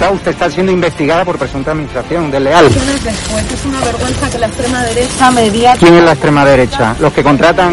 comentado, usted está siendo investigada por presunta administración desleal. Es una vergüenza que la extrema derecha. ¿Quién es la extrema derecha? Los que contratan.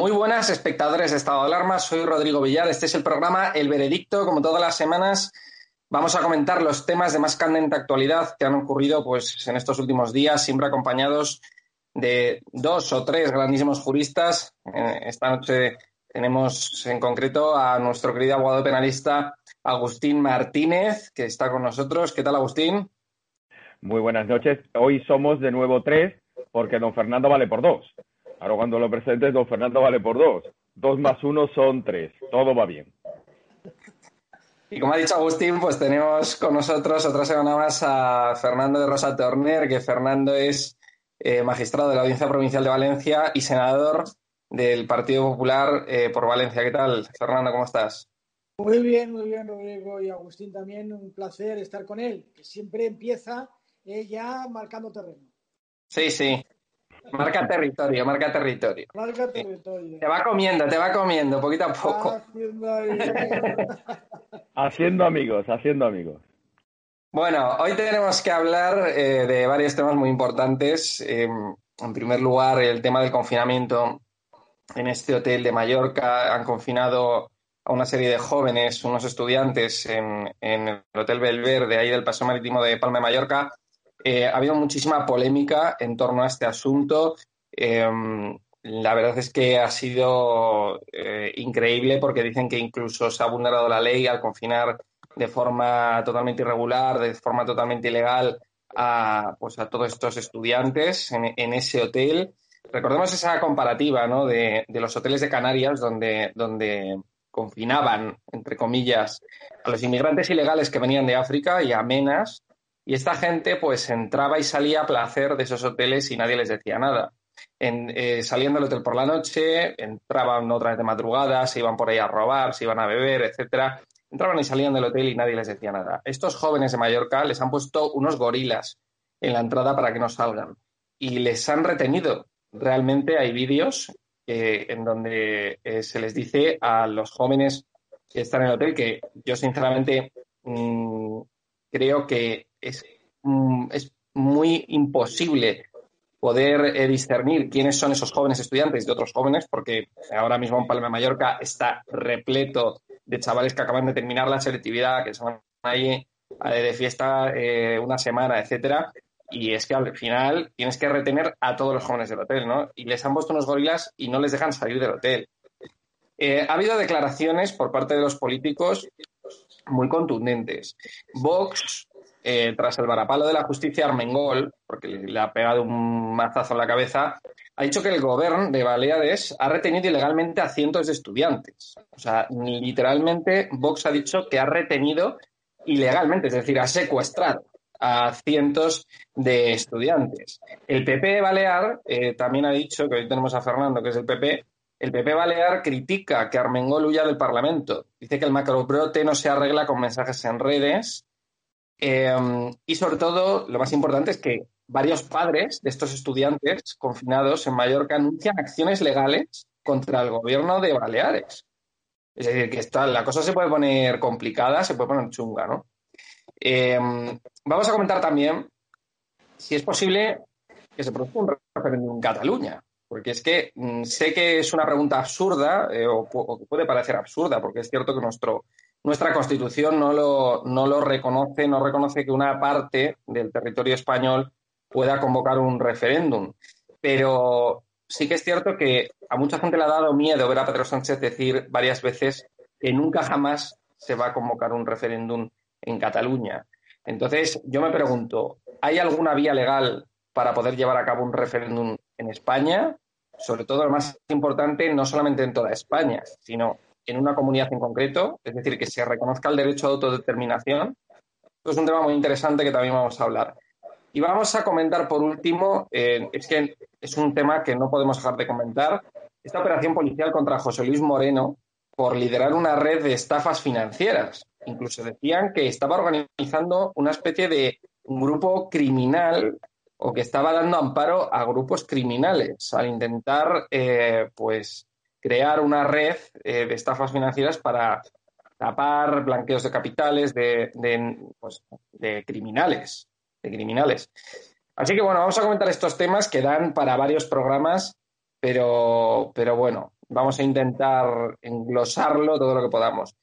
Muy buenas, espectadores de Estado de Alarma. Soy Rodrigo Villar. Este es el programa El Veredicto. Como todas las semanas, vamos a comentar los temas de más candente actualidad que han ocurrido pues, en estos últimos días, siempre acompañados de dos o tres grandísimos juristas. Eh, Esta noche tenemos en concreto a nuestro querido abogado penalista Agustín Martínez, que está con nosotros. ¿Qué tal, Agustín? Muy buenas noches. Hoy somos de nuevo tres, porque don Fernando vale por dos. Ahora cuando lo presentes, don Fernando vale por dos. Dos más uno son tres. Todo va bien. Y como ha dicho Agustín, pues tenemos con nosotros otra semana más a Fernando de Rosa Torner, que Fernando es eh, magistrado de la Audiencia Provincial de Valencia y senador del Partido Popular eh, por Valencia. ¿Qué tal, Fernando? ¿Cómo estás? Muy bien, muy bien, Rodrigo y Agustín también. Un placer estar con él, que siempre empieza eh, ya marcando terreno. Sí, sí. Marca territorio, marca territorio. Marca territorio. Te va comiendo, te va comiendo, poquito a poco. Haciendo ahí- Haciendo amigos, haciendo amigos. Bueno, hoy tenemos que hablar eh, de varios temas muy importantes. Eh, en primer lugar, el tema del confinamiento en este hotel de Mallorca. Han confinado a una serie de jóvenes, unos estudiantes, en, en el Hotel Belverde, ahí del Paseo Marítimo de Palma de Mallorca. Eh, ha habido muchísima polémica en torno a este asunto. Eh, la verdad es que ha sido eh, increíble porque dicen que incluso se ha vulnerado la ley al confinar de forma totalmente irregular, de forma totalmente ilegal a, pues a todos estos estudiantes en, en ese hotel. Recordemos esa comparativa ¿no? de, de los hoteles de Canarias donde, donde confinaban, entre comillas, a los inmigrantes ilegales que venían de África y a Menas, y esta gente pues entraba y salía a placer de esos hoteles y nadie les decía nada. En, eh, salían del hotel por la noche, entraban otra vez de madrugada, se iban por ahí a robar, se iban a beber, etcétera. Entraban y salían del hotel y nadie les decía nada. Estos jóvenes de Mallorca les han puesto unos gorilas en la entrada para que no salgan y les han retenido. Realmente hay vídeos eh, en donde eh, se les dice a los jóvenes que están en el hotel que yo sinceramente mm, creo que es, mm, es muy imposible poder eh, discernir quiénes son esos jóvenes estudiantes de otros jóvenes, porque ahora mismo en Palma de Mallorca está repleto de chavales que acaban de terminar la selectividad, que se van ahí eh, de fiesta eh, una semana, etcétera, y es que al final tienes que retener a todos los jóvenes del hotel, ¿no? Y les han puesto unos gorilas y no les dejan salir del hotel. Ha habido declaraciones por parte de los políticos muy contundentes. Vox, eh, tras el varapalo de la justicia Armengol, porque le, ha pegado un mazazo en la cabeza, ha dicho que el gobierno de Baleares ha retenido ilegalmente a cientos de estudiantes. O sea, literalmente Vox ha dicho que ha retenido ilegalmente, es decir, ha secuestrado a cientos de estudiantes. El PP Balear eh, también ha dicho, que hoy tenemos a Fernando, que es el PP, el PP Balear critica que Armengol huya del Parlamento. Dice que el macrobrote no se arregla con mensajes en redes. Eh, y sobre todo, lo más importante es que varios padres de estos estudiantes confinados en Mallorca anuncian acciones legales contra el gobierno de Baleares. Es decir, que está, la cosa se puede poner complicada, se puede poner chunga, ¿no? Eh, vamos a comentar también si es posible que se produzca un referéndum en Cataluña, porque es que mm, sé que es una pregunta absurda eh, o, o, puede parecer absurda, porque es cierto que nuestro, nuestra Constitución no lo, no lo reconoce, no reconoce que una parte del territorio español pueda convocar un referéndum. Pero sí que es cierto que a mucha gente le ha dado miedo ver a Pedro Sánchez decir varias veces que nunca jamás se va a convocar un referéndum en Cataluña. Entonces, yo me pregunto, ¿hay alguna vía legal para poder llevar a cabo un referéndum en España? Sobre todo, lo más importante, no solamente en toda España, sino en una comunidad en concreto, es decir, que se reconozca el derecho a autodeterminación. Esto es un tema muy interesante que también vamos a hablar. Y vamos a comentar por último, eh, es que es un tema que no podemos dejar de comentar, esta operación policial contra José Luis Moreno por liderar una red de estafas financieras. Incluso decían que estaba organizando una especie de grupo criminal o que estaba dando amparo a grupos criminales al intentar, eh, pues, crear una red eh, de estafas financieras para tapar blanqueos de capitales pues, de criminales de criminales. Así que bueno, vamos a comentar estos temas que dan para varios programas, pero, pero bueno, vamos a intentar englosarlo todo lo que podamos.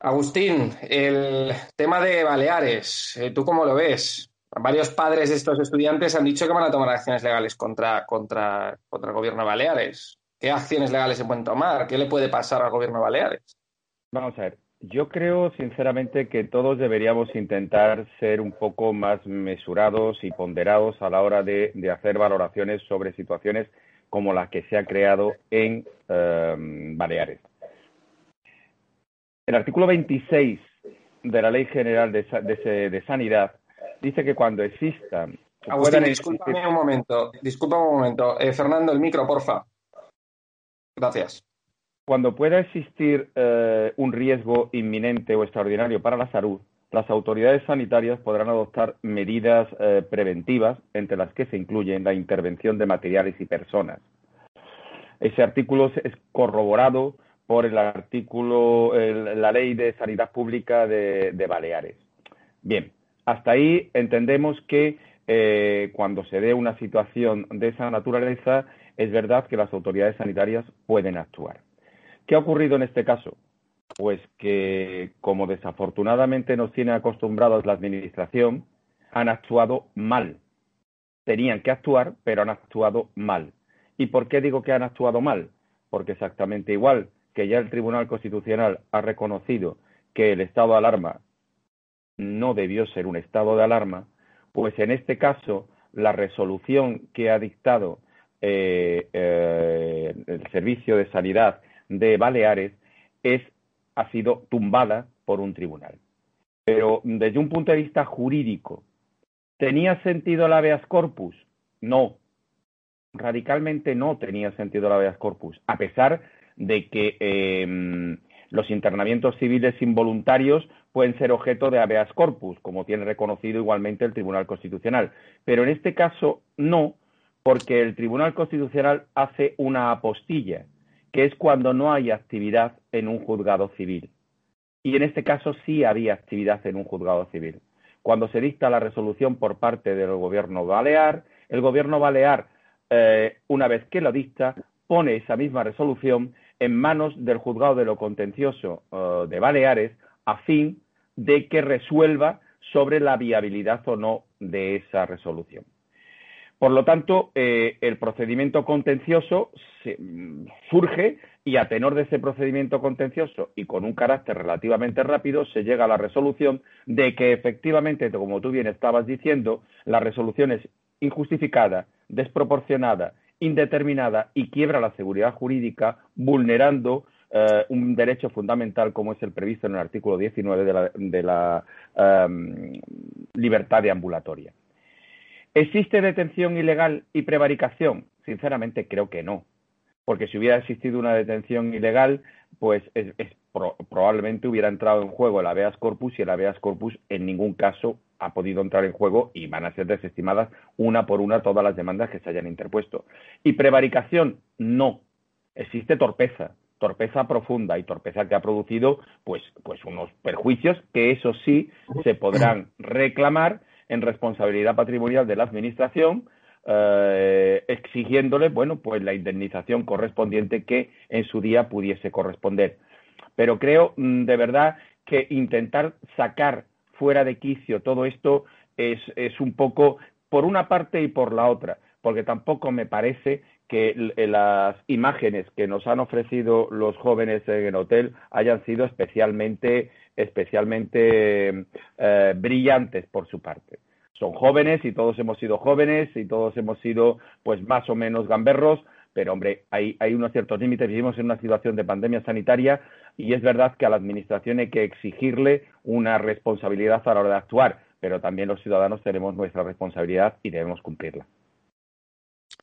Agustín, el tema de Baleares, eh, ¿tú cómo lo ves? Varios padres de estos estudiantes han dicho que van a tomar acciones legales contra, contra, contra el gobierno de Baleares. ¿Qué acciones legales se pueden tomar? ¿Qué le puede pasar al gobierno de Baleares? Vamos a ver, yo creo sinceramente que todos deberíamos intentar ser un poco más mesurados y ponderados a la hora de, de hacer valoraciones sobre situaciones como la que se ha creado en eh, Baleares. El artículo 26 de la Ley General de, de, de Sanidad dice que cuando existan... Agustín, discúlpame un momento, discúlpame un momento. Eh, Fernando, el micro, porfa. Gracias. Cuando pueda existir eh, un riesgo inminente o extraordinario para la salud, las autoridades sanitarias podrán adoptar medidas eh, preventivas, entre las que se incluyen la intervención de materiales y personas. Ese artículo es corroborado por el artículo, la Ley de Sanidad Pública de, Baleares. Bien, hasta ahí entendemos que eh, cuando se dé una situación de esa naturaleza, es verdad que las autoridades sanitarias pueden actuar. ¿Qué ha ocurrido en este caso? Pues que, como desafortunadamente nos tiene acostumbrados la Administración, han actuado mal. Tenían que actuar, pero han actuado mal. ¿Y por qué digo que han actuado mal? Porque exactamente igual que ya el Tribunal Constitucional ha reconocido que el estado de alarma no debió ser un estado de alarma, pues en este caso la resolución que ha dictado eh, eh, el Servicio de Sanidad de Baleares es, ha sido tumbada por un tribunal. Pero desde un punto de vista jurídico, ¿tenía sentido el habeas corpus? No. Radicalmente no tenía sentido el habeas corpus, a pesar de que eh, los internamientos civiles involuntarios pueden ser objeto de habeas corpus, como tiene reconocido igualmente el Tribunal Constitucional. Pero en este caso no, porque el Tribunal Constitucional hace una apostilla que es cuando no hay actividad en un juzgado civil. Y en este caso sí había actividad en un juzgado civil. Cuando se dicta la resolución por parte del gobierno balear, el gobierno balear, eh, una vez que lo dicta, pone esa misma resolución en manos del juzgado de lo contencioso uh, de Baleares a fin de que resuelva sobre la viabilidad o no de esa resolución. Por lo tanto, eh, el procedimiento contencioso mm, surge y a tenor de ese procedimiento contencioso y con un carácter relativamente rápido se llega a la resolución de que efectivamente, como tú bien estabas diciendo, la resolución es injustificada, desproporcionada indeterminada y quiebra la seguridad jurídica vulnerando eh, un derecho fundamental como es el previsto en el artículo 19 de la, de la libertad de ambulatoria. ¿Existe detención ilegal y prevaricación? Sinceramente creo que no, porque si hubiera existido una detención ilegal, pues es, es, pro, probablemente hubiera entrado en juego el habeas corpus y el habeas corpus en ningún caso ha podido entrar en juego y van a ser desestimadas una por una todas las demandas que se hayan interpuesto. Y prevaricación, no. Existe torpeza, torpeza profunda y torpeza que ha producido pues, pues unos perjuicios que eso sí se podrán reclamar en responsabilidad patrimonial de la administración eh, exigiéndole bueno pues la indemnización correspondiente que en su día pudiese corresponder pero creo mm, de verdad que intentar sacar fuera de quicio todo esto es, es un poco por una parte y por la otra, porque tampoco me parece que las imágenes que nos han ofrecido los jóvenes en el hotel hayan sido especialmente, especialmente eh, brillantes por su parte. Son jóvenes y todos hemos sido jóvenes y todos hemos sido pues más o menos gamberros, pero hombre, hay, hay unos ciertos límites. Vivimos en una situación de pandemia sanitaria y es verdad que a la Administración hay que exigirle una responsabilidad a la hora de actuar, pero también los ciudadanos tenemos nuestra responsabilidad y debemos cumplirla.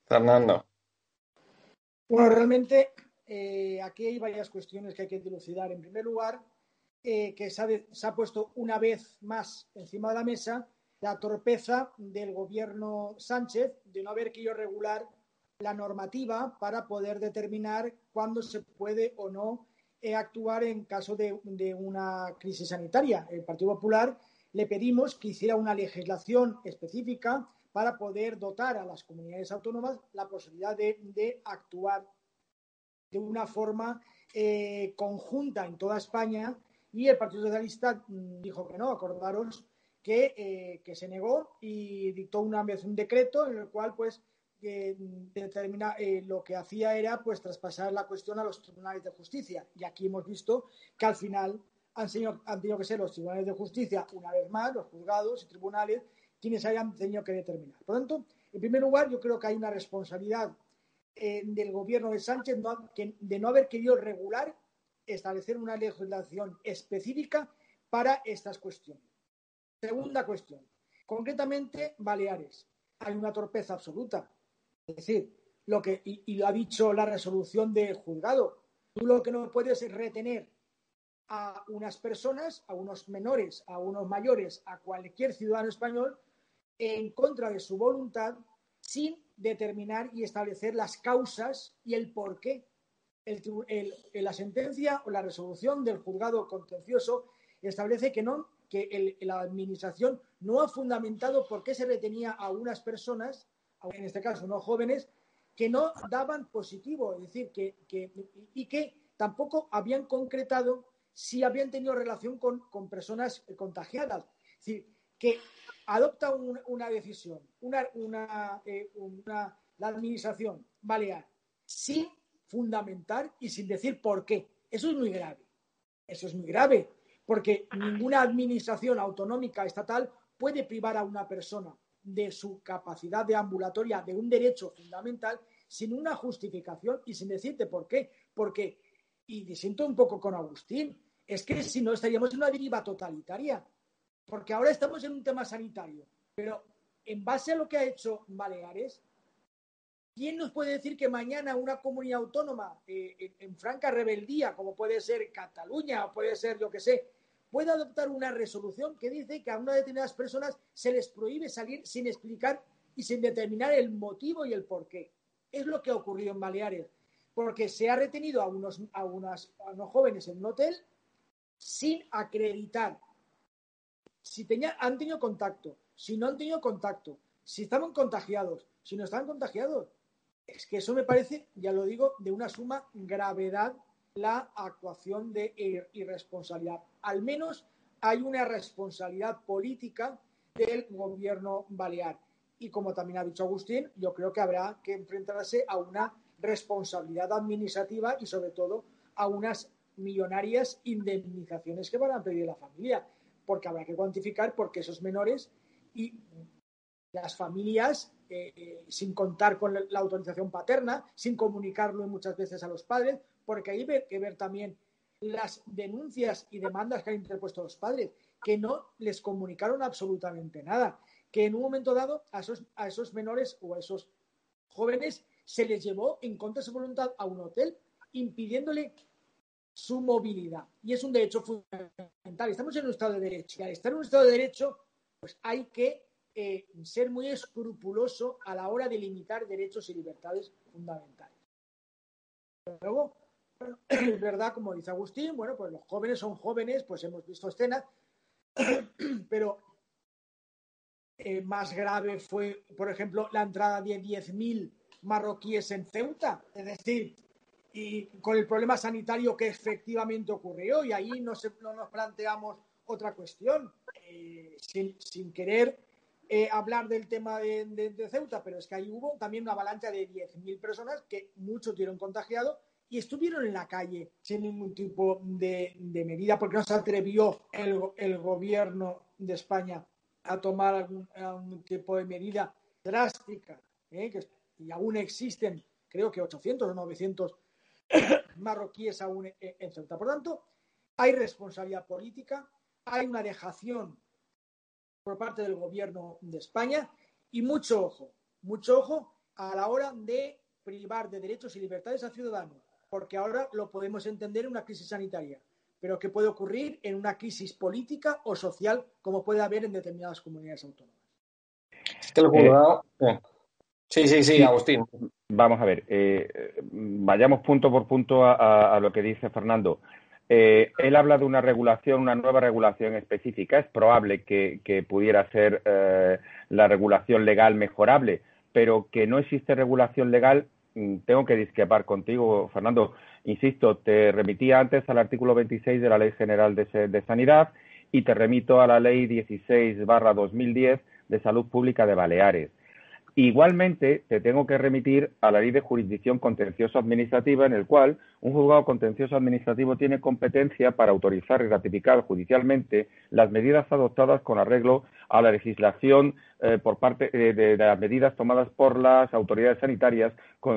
Fernando. Bueno, realmente eh, aquí hay varias cuestiones que hay que dilucidar. En primer lugar, eh, que se ha, de, se ha puesto una vez más encima de la mesa la torpeza del gobierno Sánchez de no haber querido regular la normativa para poder determinar cuándo se puede o no eh, actuar en caso de, una crisis sanitaria. El Partido Popular le pedimos que hiciera una legislación específica para poder dotar a las comunidades autónomas la posibilidad de, de actuar de una forma eh, conjunta en toda España y el Partido Socialista mm, dijo que no, acordaros que, eh, que, se negó y dictó una vez un decreto en el cual pues eh, determina, lo que hacía era pues traspasar la cuestión a los tribunales de justicia. Y aquí hemos visto que al final han, han tenido que ser los tribunales de justicia, una vez más, los juzgados y tribunales, quienes hayan tenido que determinar. Por lo tanto, en primer lugar, yo creo que hay una responsabilidad eh, del gobierno de Sánchez de no haber querido regular, establecer una legislación específica para estas cuestiones. Segunda cuestión. Concretamente, Baleares. Hay una torpeza absoluta. Decir, lo que, y, lo ha dicho la resolución del juzgado, tú lo que no puedes es retener a unas personas, a unos menores, a unos mayores, a cualquier ciudadano español en contra de su voluntad sin determinar y establecer las causas y el por qué. El, el, la sentencia o la resolución del juzgado contencioso establece que no que el, la administración no ha fundamentado por qué se retenía a unas personas en este caso no jóvenes, que no daban positivo, es decir, que, que, y que tampoco habían concretado si habían tenido relación con, con personas contagiadas. Es decir, que adopta un, una decisión, una, una, eh, una, la administración balear, sin fundamentar y sin decir por qué. Eso es muy grave. Eso es muy grave, porque ninguna administración autonómica estatal puede privar a una persona de su capacidad de ambulatoria, de un derecho fundamental, sin una justificación y sin decirte por qué. Porque, y disiento un poco con Agustín, es que si no estaríamos en una deriva totalitaria. Porque ahora estamos en un tema sanitario. Pero en base a lo que ha hecho Baleares, ¿quién nos puede decir que mañana una comunidad autónoma eh, en, en, franca rebeldía, como puede ser Cataluña o puede ser, yo que sé, puede adoptar una resolución que dice que a unas determinadas personas se les prohíbe salir sin explicar y sin determinar el motivo y el porqué. Es lo que ha ocurrido en Baleares, porque se ha retenido a unos, a unas, a unos jóvenes en un hotel sin acreditar si tenía, han tenido contacto, si no han tenido contacto, si estaban contagiados, si no estaban contagiados. Es que eso me parece, ya lo digo, de una suma gravedad la actuación de irresponsabilidad. Al menos hay una responsabilidad política del gobierno balear. Y como también ha dicho Agustín, yo creo que habrá que enfrentarse a una responsabilidad administrativa y sobre todo a unas millonarias indemnizaciones que van a pedir la familia, porque habrá que cuantificar porque esos menores y las familias eh, eh, sin contar con la autorización paterna, sin comunicarlo muchas veces a los padres, porque hay que ver también las denuncias y demandas que han interpuesto los padres, que no les comunicaron absolutamente nada, que en un momento dado a esos, a esos menores o a esos jóvenes se les llevó en contra de su voluntad a un hotel, impidiéndole su movilidad. Y es un derecho fundamental. Estamos en un Estado de Derecho. Y al estar en un Estado de Derecho, pues hay que eh, ser muy escrupuloso a la hora de limitar derechos y libertades fundamentales. Luego, es verdad, como dice Agustín, bueno, pues los jóvenes son jóvenes, pues hemos visto escenas, pero eh, más grave fue, por ejemplo, la entrada de 10.000 marroquíes en Ceuta, es decir, y con el problema sanitario que efectivamente ocurrió, y ahí no, no nos planteamos otra cuestión, eh, sin, sin, querer eh, hablar del tema de, Ceuta, pero es que ahí hubo también una avalancha de 10.000 personas que muchos tuvieron contagiado y estuvieron en la calle sin ningún tipo de, medida porque no se atrevió el, gobierno de España a tomar algún, tipo de medida drástica, ¿eh? y aún existen, creo que 800 o 900 marroquíes aún en Ceuta. Por tanto, hay responsabilidad política, hay una dejación por parte del gobierno de España y mucho ojo, mucho ojo a la hora de privar de derechos y libertades a ciudadanos, porque ahora lo podemos entender en una crisis sanitaria, pero que puede ocurrir en una crisis política o social como puede haber en determinadas comunidades autónomas. Eh, sí, sí, sí, Agustín. Vamos a ver, eh, vayamos punto por punto a, lo que dice Fernando. Eh, él habla de una regulación, una nueva regulación específica. Es probable que, pudiera ser eh, la regulación legal mejorable, pero que no existe regulación legal, tengo que discrepar contigo, Fernando. Insisto, te remitía antes al artículo 26 de la Ley General de, Sanidad y te remito a la Ley 16 barra 2010 de Salud Pública de Baleares. Igualmente, te tengo que remitir a la ley de jurisdicción contencioso administrativa, en el cual un juzgado contencioso administrativo tiene competencia para autorizar y ratificar judicialmente las medidas adoptadas con arreglo a la legislación eh, por parte eh, de, las medidas tomadas por las autoridades sanitarias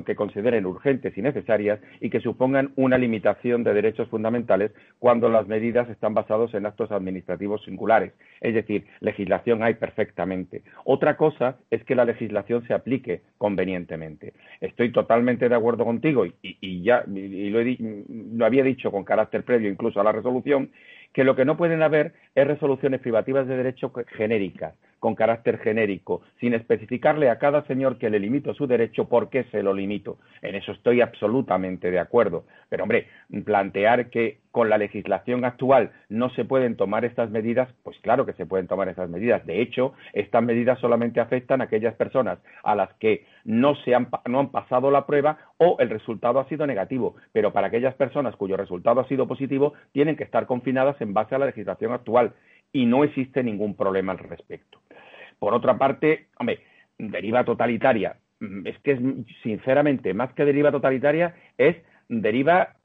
que consideren urgentes y necesarias y que supongan una limitación de derechos fundamentales cuando las medidas están basadas en actos administrativos singulares. Es decir, legislación hay perfectamente. Otra cosa es que la legislación se aplique convenientemente. Estoy totalmente de acuerdo contigo y, ya lo, lo había dicho con carácter previo incluso a la resolución que lo que no pueden haber es resoluciones privativas de derecho genéricas con carácter genérico, sin especificarle a cada señor que le limito su derecho por qué se lo limito. En eso estoy absolutamente de acuerdo. Pero, hombre, plantear que con la legislación actual no se pueden tomar estas medidas, pues claro que se pueden tomar estas medidas. De hecho, estas medidas solamente afectan a aquellas personas a las que no, se han, no han pasado la prueba o el resultado ha sido negativo. Pero para aquellas personas cuyo resultado ha sido positivo, tienen que estar confinadas en base a la legislación actual y no existe ningún problema al respecto. Por otra parte, hombre, deriva totalitaria. Mm, es que es, sinceramente, más que deriva totalitaria, es deriva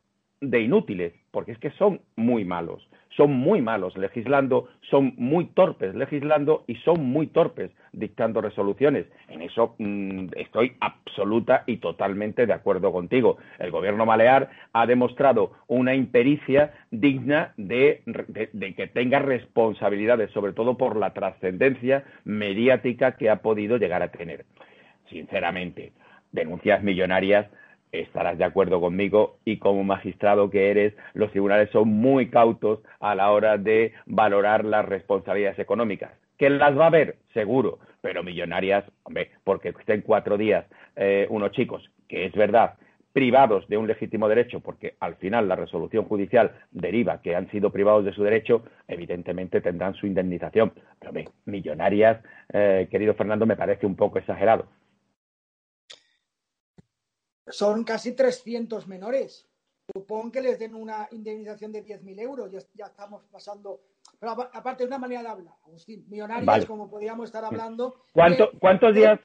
de inútiles, porque es que son muy malos son muy malos legislando, son muy torpes legislando y son muy torpes dictando resoluciones. En eso mm, estoy absoluta y totalmente de acuerdo contigo. El gobierno Malear ha demostrado una impericia digna de que tenga responsabilidades, sobre todo por la trascendencia mediática que ha podido llegar a tener. Sinceramente, denuncias millonarias estarás de acuerdo conmigo y como magistrado que eres, los tribunales son muy cautos a la hora de valorar las responsabilidades económicas. ¿Que las va a haber? Seguro, pero millonarias, hombre, porque estén cuatro días eh, unos chicos, que es verdad, privados de un legítimo derecho, porque al final la resolución judicial deriva que han sido privados de su derecho, evidentemente tendrán su indemnización. Pero hombre, millonarias, eh, querido Fernando, me parece un poco exagerado son casi 300 menores. Supongo que les den una indemnización de 10.000 euros, ya, estamos pasando. Pero aparte, de una manera de hablar, Agustín, millonarios, como podríamos estar hablando. ¿Cuánto, ¿Cuántos días?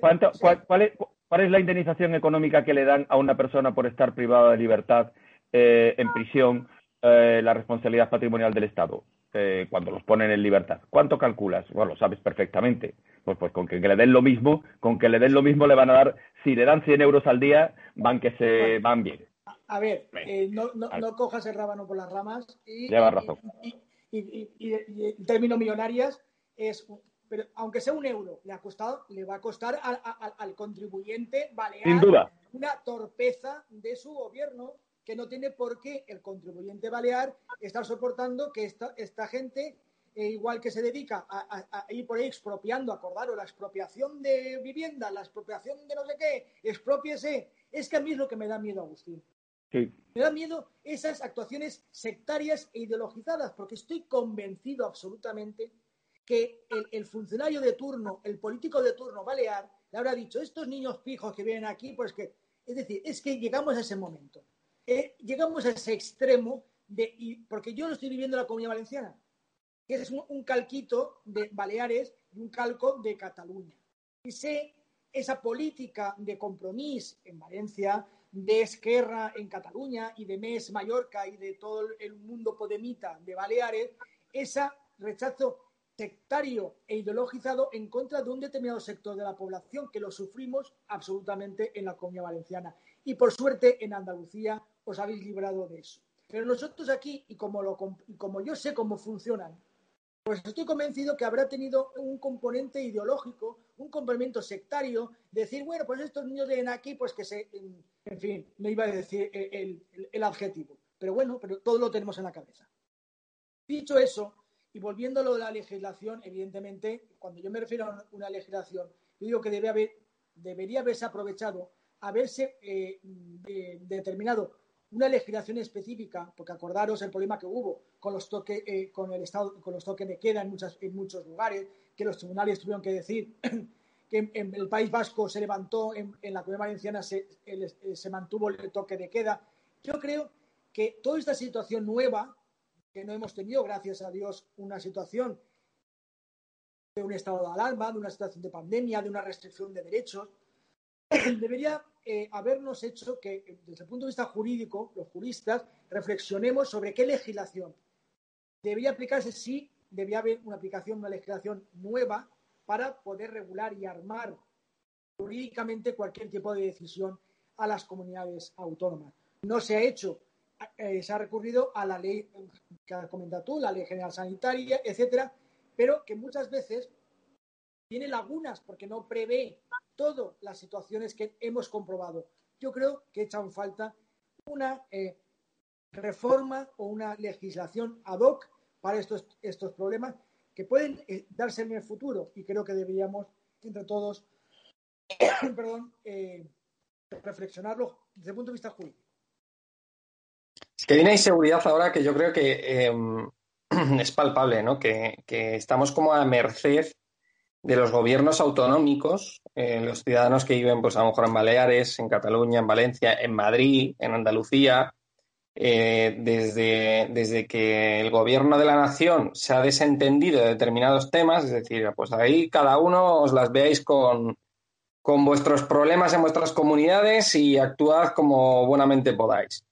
Cuánto, cuál, es, cuál, es, la indemnización económica que le dan a una persona por estar privada de libertad eh, en prisión, eh, la responsabilidad patrimonial del Estado? Eh, cuando los ponen en libertad. ¿Cuánto calculas? Bueno, lo sabes perfectamente. Pues, pues con que, le den lo mismo, con que le den lo mismo le van a dar, si le dan 100 euros al día, van que se van bien. A ver, eh, no, no, no, cojas el rábano por las ramas. Y, Llevas razón. Y, y, y, en términos millonarias, es, pero aunque sea un euro, le ha costado, le va a costar al, al, al contribuyente balear Sin duda. una torpeza de su gobierno que no tiene por qué el contribuyente balear estar soportando que esta, esta gente, eh, igual que se dedica a, a, a, ir por ahí expropiando, acordaros, la expropiación de vivienda, la expropiación de no sé qué, expropiese. Es que a mí es lo que me da miedo, Agustín. Sí. Me da miedo esas actuaciones sectarias e ideologizadas, porque estoy convencido absolutamente que el, el, funcionario de turno, el político de turno balear, le habrá dicho, estos niños pijos que vienen aquí, pues que, es decir, es que llegamos a ese momento, eh, llegamos a ese extremo, de, y, porque yo lo estoy viviendo en la Comunidad Valenciana, que es un, un, calquito de Baleares y un calco de Cataluña. Y sé esa política de compromiso en Valencia, de Esquerra en Cataluña y de MES Mallorca y de todo el mundo podemita de Baleares, ese rechazo sectario e ideologizado en contra de un determinado sector de la población que lo sufrimos absolutamente en la comunidad valenciana. Y por suerte en Andalucía os habéis librado de eso. Pero nosotros aquí, y como, lo, como yo sé cómo funcionan, pues estoy convencido que habrá tenido un componente ideológico, un complemento sectario, decir, bueno, pues estos niños vienen aquí, pues que se, en fin, no iba a decir el, adjetivo, pero bueno, pero todo lo tenemos en la cabeza. Dicho eso, y volviendo a lo de la legislación, evidentemente, cuando yo me refiero a una legislación, yo digo que debe haber, debería haberse aprovechado, haberse eh, de, determinado una legislación específica, porque acordaros el problema que hubo con los toques, eh, con el estado, con los toques de queda en, muchas, en muchos lugares, que los tribunales tuvieron que decir que en, el País Vasco se levantó, en, la Comunidad Valenciana se, el, se mantuvo el toque de queda. Yo creo que toda esta situación nueva, que no hemos tenido, gracias a Dios, una situación de un estado de alarma, de una situación de pandemia, de una restricción de derechos, debería eh, habernos hecho que, desde el punto de vista jurídico, los juristas, reflexionemos sobre qué legislación debería aplicarse si debía haber una aplicación, una legislación nueva para poder regular y armar jurídicamente cualquier tipo de decisión a las comunidades autónomas. No se ha hecho, eh, se ha recurrido a la ley que has comentado tú, la ley general sanitaria, etcétera, pero que muchas veces tiene lagunas porque no prevé todas las situaciones que hemos comprobado. Yo creo que echan falta una eh, reforma o una legislación ad hoc para estos, estos problemas que pueden eh, darse en el futuro y creo que deberíamos entre todos perdón, eh, reflexionarlo desde el punto de vista jurídico. Es que hay una inseguridad ahora que yo creo que eh, es palpable, ¿no? Que, que, estamos como a merced de los gobiernos autonómicos, eh, los ciudadanos que viven, pues a lo mejor en Baleares, en Cataluña, en Valencia, en Madrid, en Andalucía, eh, desde, desde, que el gobierno de la nación se ha desentendido de determinados temas, es decir, pues ahí cada uno os las veáis con, con vuestros problemas en vuestras comunidades y actuad como buenamente podáis.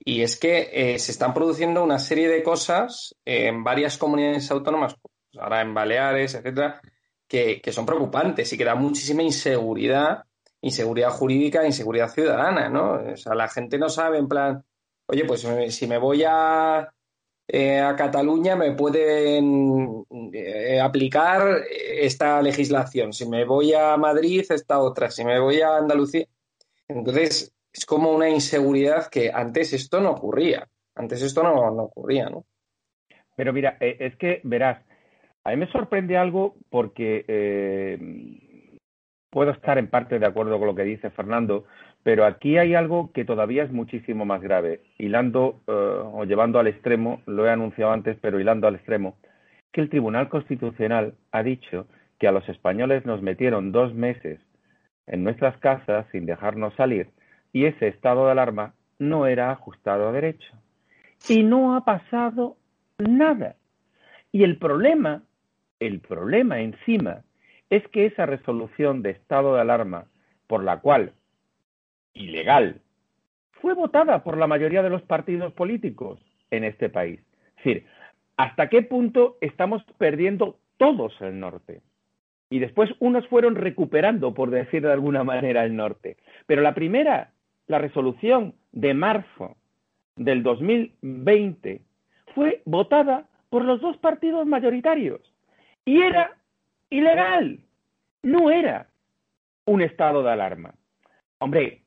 Y es que eh, se están produciendo una serie de cosas en varias comunidades autónomas, pues ahora en Baleares, etcétera, que, son preocupantes y que da muchísima inseguridad, inseguridad jurídica, inseguridad ciudadana, ¿no? O sea, la gente no sabe en plan, oye, pues si me voy a, eh, a Cataluña me pueden eh, aplicar esta legislación, si me voy a Madrid esta otra, si me voy a Andalucía. Entonces, es como una inseguridad que antes esto no ocurría, antes esto no, no ocurría, ¿no? Pero mira, eh, es que verás, a mí me sorprende algo porque eh, puedo estar en parte de acuerdo con lo que dice Fernando, pero aquí hay algo que todavía es muchísimo más grave, hilando uh, o llevando al extremo, lo he anunciado antes, pero hilando al extremo, que el Tribunal Constitucional ha dicho que a los españoles nos metieron dos meses en nuestras casas sin dejarnos salir y ese estado de alarma no era ajustado a derecho. Y no ha pasado nada. Y el problema, el problema encima, es que esa resolución de estado de alarma por la cual ilegal, fue votada por la mayoría de los partidos políticos en este país. Es decir, ¿hasta qué punto estamos perdiendo todos el norte? Y después unos fueron recuperando, por decir de alguna manera, el norte. Pero la primera, la resolución de marzo del 2020, fue votada por los dos partidos mayoritarios. Y era ilegal. No era un estado de alarma. Hombre,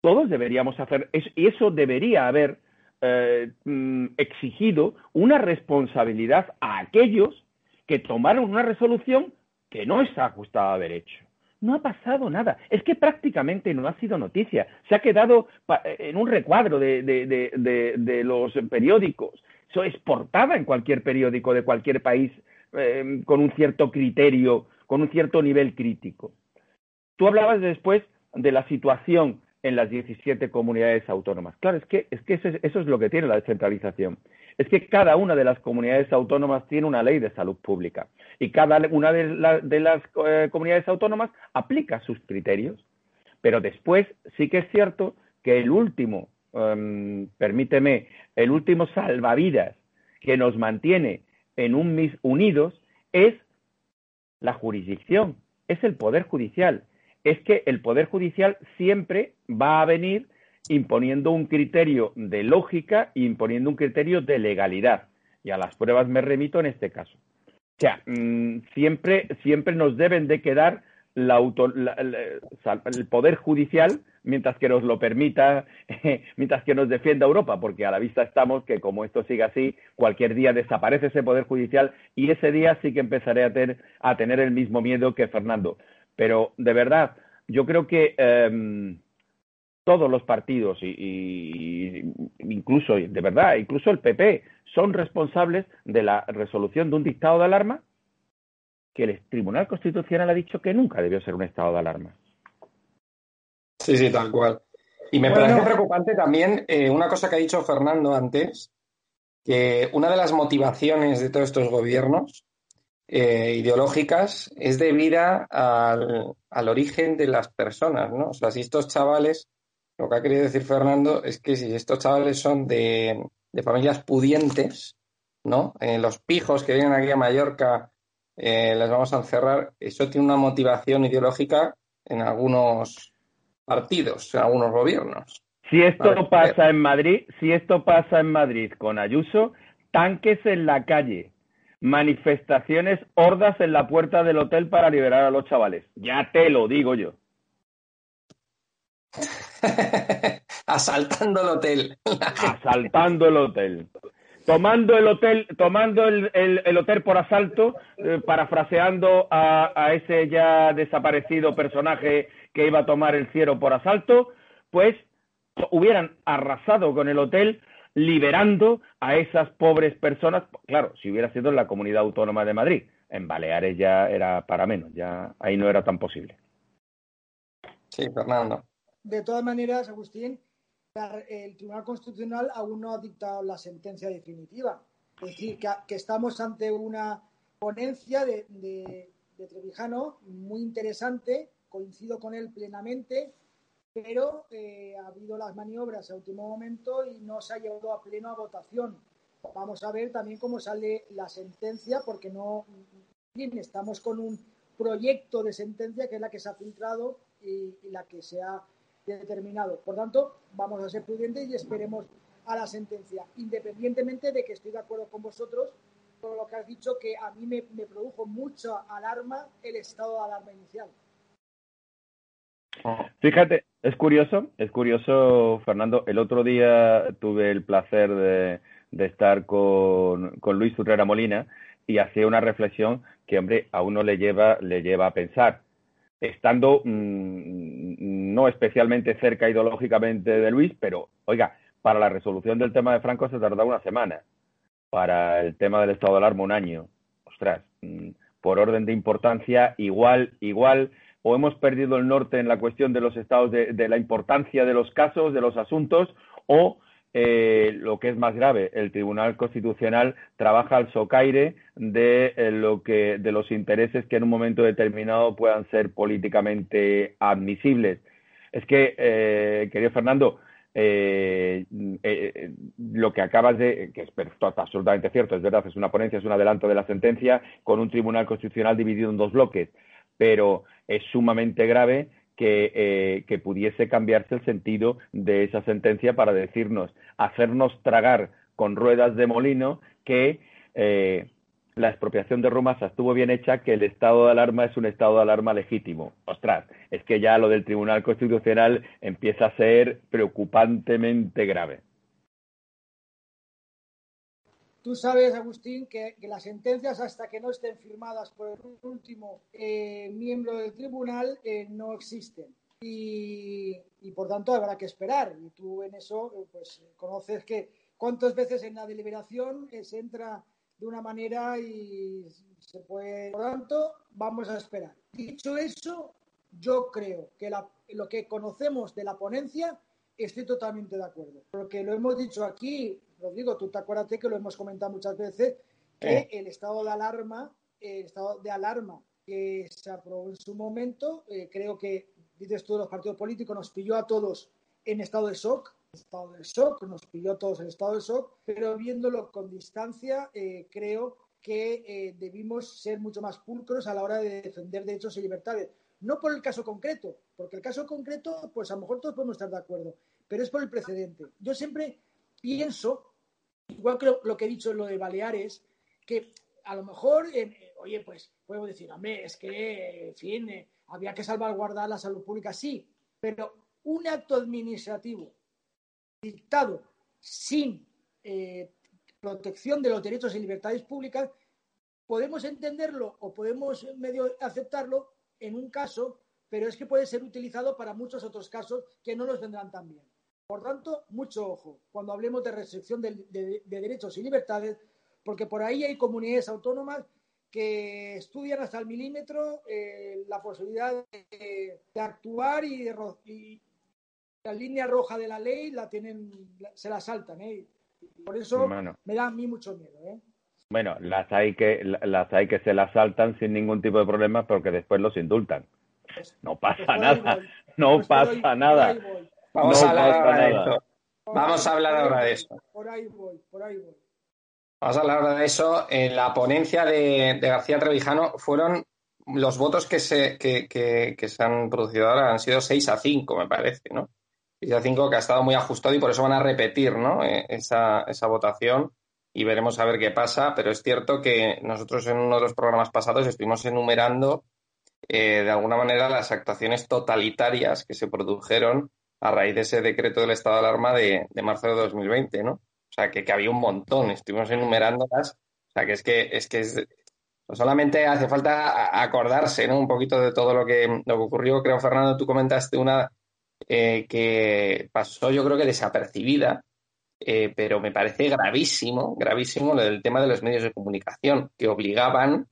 todos deberíamos hacer, y eso debería haber eh, mm, exigido una responsabilidad a aquellos que tomaron una resolución que no está ajustada a derecho. No ha pasado nada. Es que prácticamente no ha sido noticia. Se ha quedado en un recuadro de, de, los periódicos. Eso es portada en cualquier periódico de cualquier país eh, con un cierto criterio, con un cierto nivel crítico. Tú hablabas después de la situación en las 17 comunidades autónomas. Claro, es que, es que eso, es, lo que tiene la descentralización. Es que cada una de las comunidades autónomas tiene una ley de salud pública y cada una de, las eh, comunidades autónomas aplica sus criterios. Pero después sí que es cierto que el último, em, permíteme, el último salvavidas que nos mantiene en un mis unidos es la jurisdicción, es el poder judicial es que el Poder Judicial siempre va a venir imponiendo un criterio de lógica e imponiendo un criterio de legalidad. Y a las pruebas me remito en este caso. O sea, mm, siempre, siempre nos deben de quedar el Poder Judicial mientras que nos lo permita, mientras que nos defienda Europa, porque a la vista estamos que como esto sigue así, cualquier día desaparece ese Poder Judicial y ese día sí que empezaré a tener, a tener el mismo miedo que Fernando. Pero de verdad, yo creo que em, todos los partidos, y, incluso, de verdad, incluso el PP, son responsables de la resolución de un dictado de alarma que el Tribunal Constitucional ha dicho que nunca debió ser un estado de alarma. Sí, sí, tal cual. Y me parece preocupante también eh, una cosa que ha dicho Fernando antes, que una de las motivaciones de todos estos gobiernos eh, ideológicas es debida al, al, origen de las personas, ¿no? O sea, si estos chavales, lo que ha querido decir Fernando es que si estos chavales son de, familias pudientes, ¿no? Eh, los pijos que vienen aquí a Mallorca les vamos a encerrar, eso tiene una motivación ideológica en algunos partidos, en algunos gobiernos. Si esto pasa en Madrid, si esto pasa en Madrid con Ayuso, tanques en la calle, manifestaciones hordas en la puerta del hotel para liberar a los chavales. Ya te lo digo yo. Asaltando el hotel. Asaltando el hotel. Tomando el hotel, tomando el, el, hotel por asalto, eh, parafraseando a, a, ese ya desaparecido personaje que iba a tomar el cielo por asalto, pues hubieran arrasado con el hotel liberando a esas pobres personas. Claro, si hubiera sido en la comunidad autónoma de Madrid, en Baleares ya era para menos, ya ahí no era tan posible. Sí, Fernando. De todas maneras, Agustín, el Tribunal Constitucional aún no ha dictado la sentencia definitiva. Es decir, que, estamos ante una ponencia de, de, de Trevijano muy interesante, coincido con él plenamente, pero eh, ha habido las maniobras a último momento y no se ha llevado a pleno a votación. Vamos a ver también cómo sale la sentencia, porque no estamos con un proyecto de sentencia que es la que se ha filtrado y, la que se ha determinado. Por tanto, vamos a ser prudentes y esperemos a la sentencia, independientemente de que estoy de acuerdo con vosotros con lo que has dicho, que a mí me, me produjo mucha alarma el estado de alarma inicial. Fíjate, es curioso, es curioso, Fernando. El otro día tuve el placer de, estar con, Luis Urrera Molina y hacía una reflexión que, hombre, a uno le lleva, le lleva a pensar. Estando mm, no especialmente cerca ideológicamente de Luis, pero, oiga, para la resolución del tema de Franco se tardó una semana. Para el tema del estado de alarma, un año. Ostras, mm, por orden de importancia, igual, igual o hemos perdido el norte en la cuestión de los estados de, la importancia de los casos, de los asuntos, o eh, lo que es más grave, el Tribunal Constitucional trabaja al socaire de eh, lo que de los intereses que en un momento determinado puedan ser políticamente admisibles. Es que, eh, querido Fernando, lo que acabas de, que es absolutamente cierto, es verdad, es una ponencia, es un adelanto de la sentencia con un tribunal constitucional dividido en dos bloques, pero es sumamente grave que, que pudiese cambiarse el sentido de esa sentencia para decirnos, hacernos tragar con ruedas de molino que la expropiación de Rumasa estuvo bien hecha, que el estado de alarma es un estado de alarma legítimo. Ostras, es que ya lo del Tribunal Constitucional empieza a ser preocupantemente grave. Tú sabes, Agustín, que, las sentencias, hasta que no estén firmadas por el último eh, miembro del tribunal, eh, no existen. Y, por tanto habrá que esperar. Y tú en eso, eh, pues conoces que cuántas veces en la deliberación se entra de una manera y se puede. Por tanto, vamos a esperar. Dicho eso, yo creo que lo que conocemos de la ponencia estoy totalmente de acuerdo. Porque lo hemos dicho aquí, Rodrigo, tú te acuerdas que lo hemos comentado muchas veces, que el estado de alarma, el estado de alarma que se aprobó en su momento, eh, creo que, dices tú, los partidos políticos nos pilló a todos en estado de shock, estado de shock, nos pilló todos el estado de shock, pero viéndolo con distancia, eh, creo que eh, debimos ser mucho más pulcros a la hora de defender derechos y libertades. No por el caso concreto, porque el caso concreto, pues a lo mejor todos podemos estar de acuerdo, pero es por el precedente. Yo siempre pienso, igual que lo, que he dicho en lo de Baleares, que a lo mejor, eh, oye, pues puedo decir, hombre, es que, en fin, había que salvaguardar la salud pública, sí, pero un acto administrativo dictado sin eh, protección de los derechos y libertades públicas, podemos entenderlo o podemos medio aceptarlo en un caso, pero es que puede ser utilizado para muchos otros casos que no nos vendrán tan bien. Por tanto, mucho ojo cuando hablemos de restricción de, derechos y libertades, porque por ahí hay comunidades autónomas que estudian hasta el milímetro eh, la posibilidad de, actuar y, de, la línea roja de la ley la tienen, se la saltan, ¿eh? Por eso me da a mí mucho miedo, ¿eh? Bueno, las hay que las hay que se las saltan sin ningún tipo de problema porque después los indultan. Pues, no pasa pues nada, no pues pasa nada. Vamos a hablar ahora de eso. Vamos a hablar ahora de eso. Por ahí voy, por ahí voy. Vamos a hablar ahora de eso. En la ponencia de, García Trevijano fueron los votos que se, que, que se han producido ahora han sido 6 a 5, me parece, ¿no? 5 que ha estado muy ajustado y por eso van a repetir ¿no? Eh, esa, esa votación y veremos a ver qué pasa. Pero es cierto que nosotros en uno de los programas pasados estuvimos enumerando eh, de alguna manera las actuaciones totalitarias que se produjeron a raíz de ese decreto del estado de alarma de, de marzo de 2020, ¿no? O sea, que, que, había un montón, estuvimos enumerándolas. O sea, que es que es que es, solamente hace falta acordarse, ¿no? Un poquito de todo lo que, lo que ocurrió. Creo, Fernando, tú comentaste una eh, que pasó yo creo que desapercibida, eh, pero me parece gravísimo, gravísimo lo del tema de los medios de comunicación, que obligaban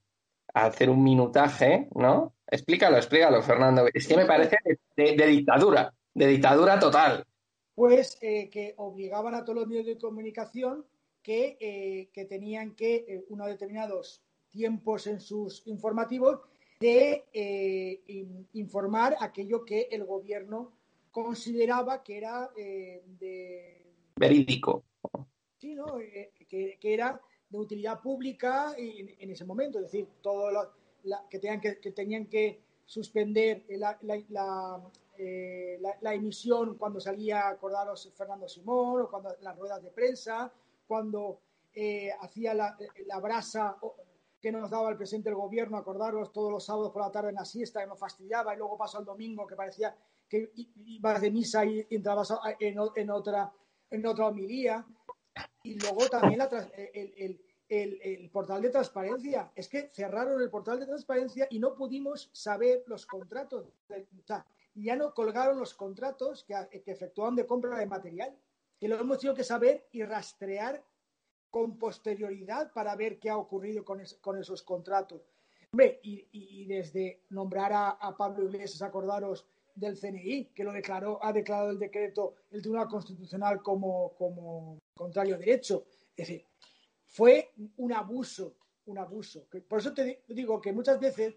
a hacer un minutaje, ¿no? Explícalo, explícalo, Fernando. Es que me parece de, dictadura, de dictadura total. Pues eh, que obligaban a todos los medios de comunicación que, que tenían que, unos determinados tiempos en sus informativos, de informar aquello que el gobierno consideraba que era eh, de... Verídico. Sí, ¿no? Eh, que, era de utilidad pública en, ese momento, es decir, todo lo, que, tenían que, tenían que suspender la, eh, la, la, emisión cuando salía, acordaros, Fernando Simón, o cuando las ruedas de prensa, cuando hacía la, brasa que nos daba el presidente del gobierno, acordaros, todos los sábados por la tarde en la siesta, que nos fastidiaba, y luego pasó el domingo, que parecía que ibas de misa y entrabas en, en, otra, en otra homilía. Y luego también el, el, el, portal de transparencia. Es que cerraron el portal de transparencia y no pudimos saber los contratos. O sea, ya no colgaron los contratos que, que efectuaban de compra de material, que lo hemos tenido que saber y rastrear con posterioridad para ver qué ha ocurrido con, esos contratos. Hombre, y, y, desde nombrar a, a Pablo Iglesias, acordaros, del CNI, que lo declaró, ha declarado el decreto el Tribunal Constitucional como, como contrario a derecho. Es decir, fue un abuso, un abuso. Por eso te digo que muchas veces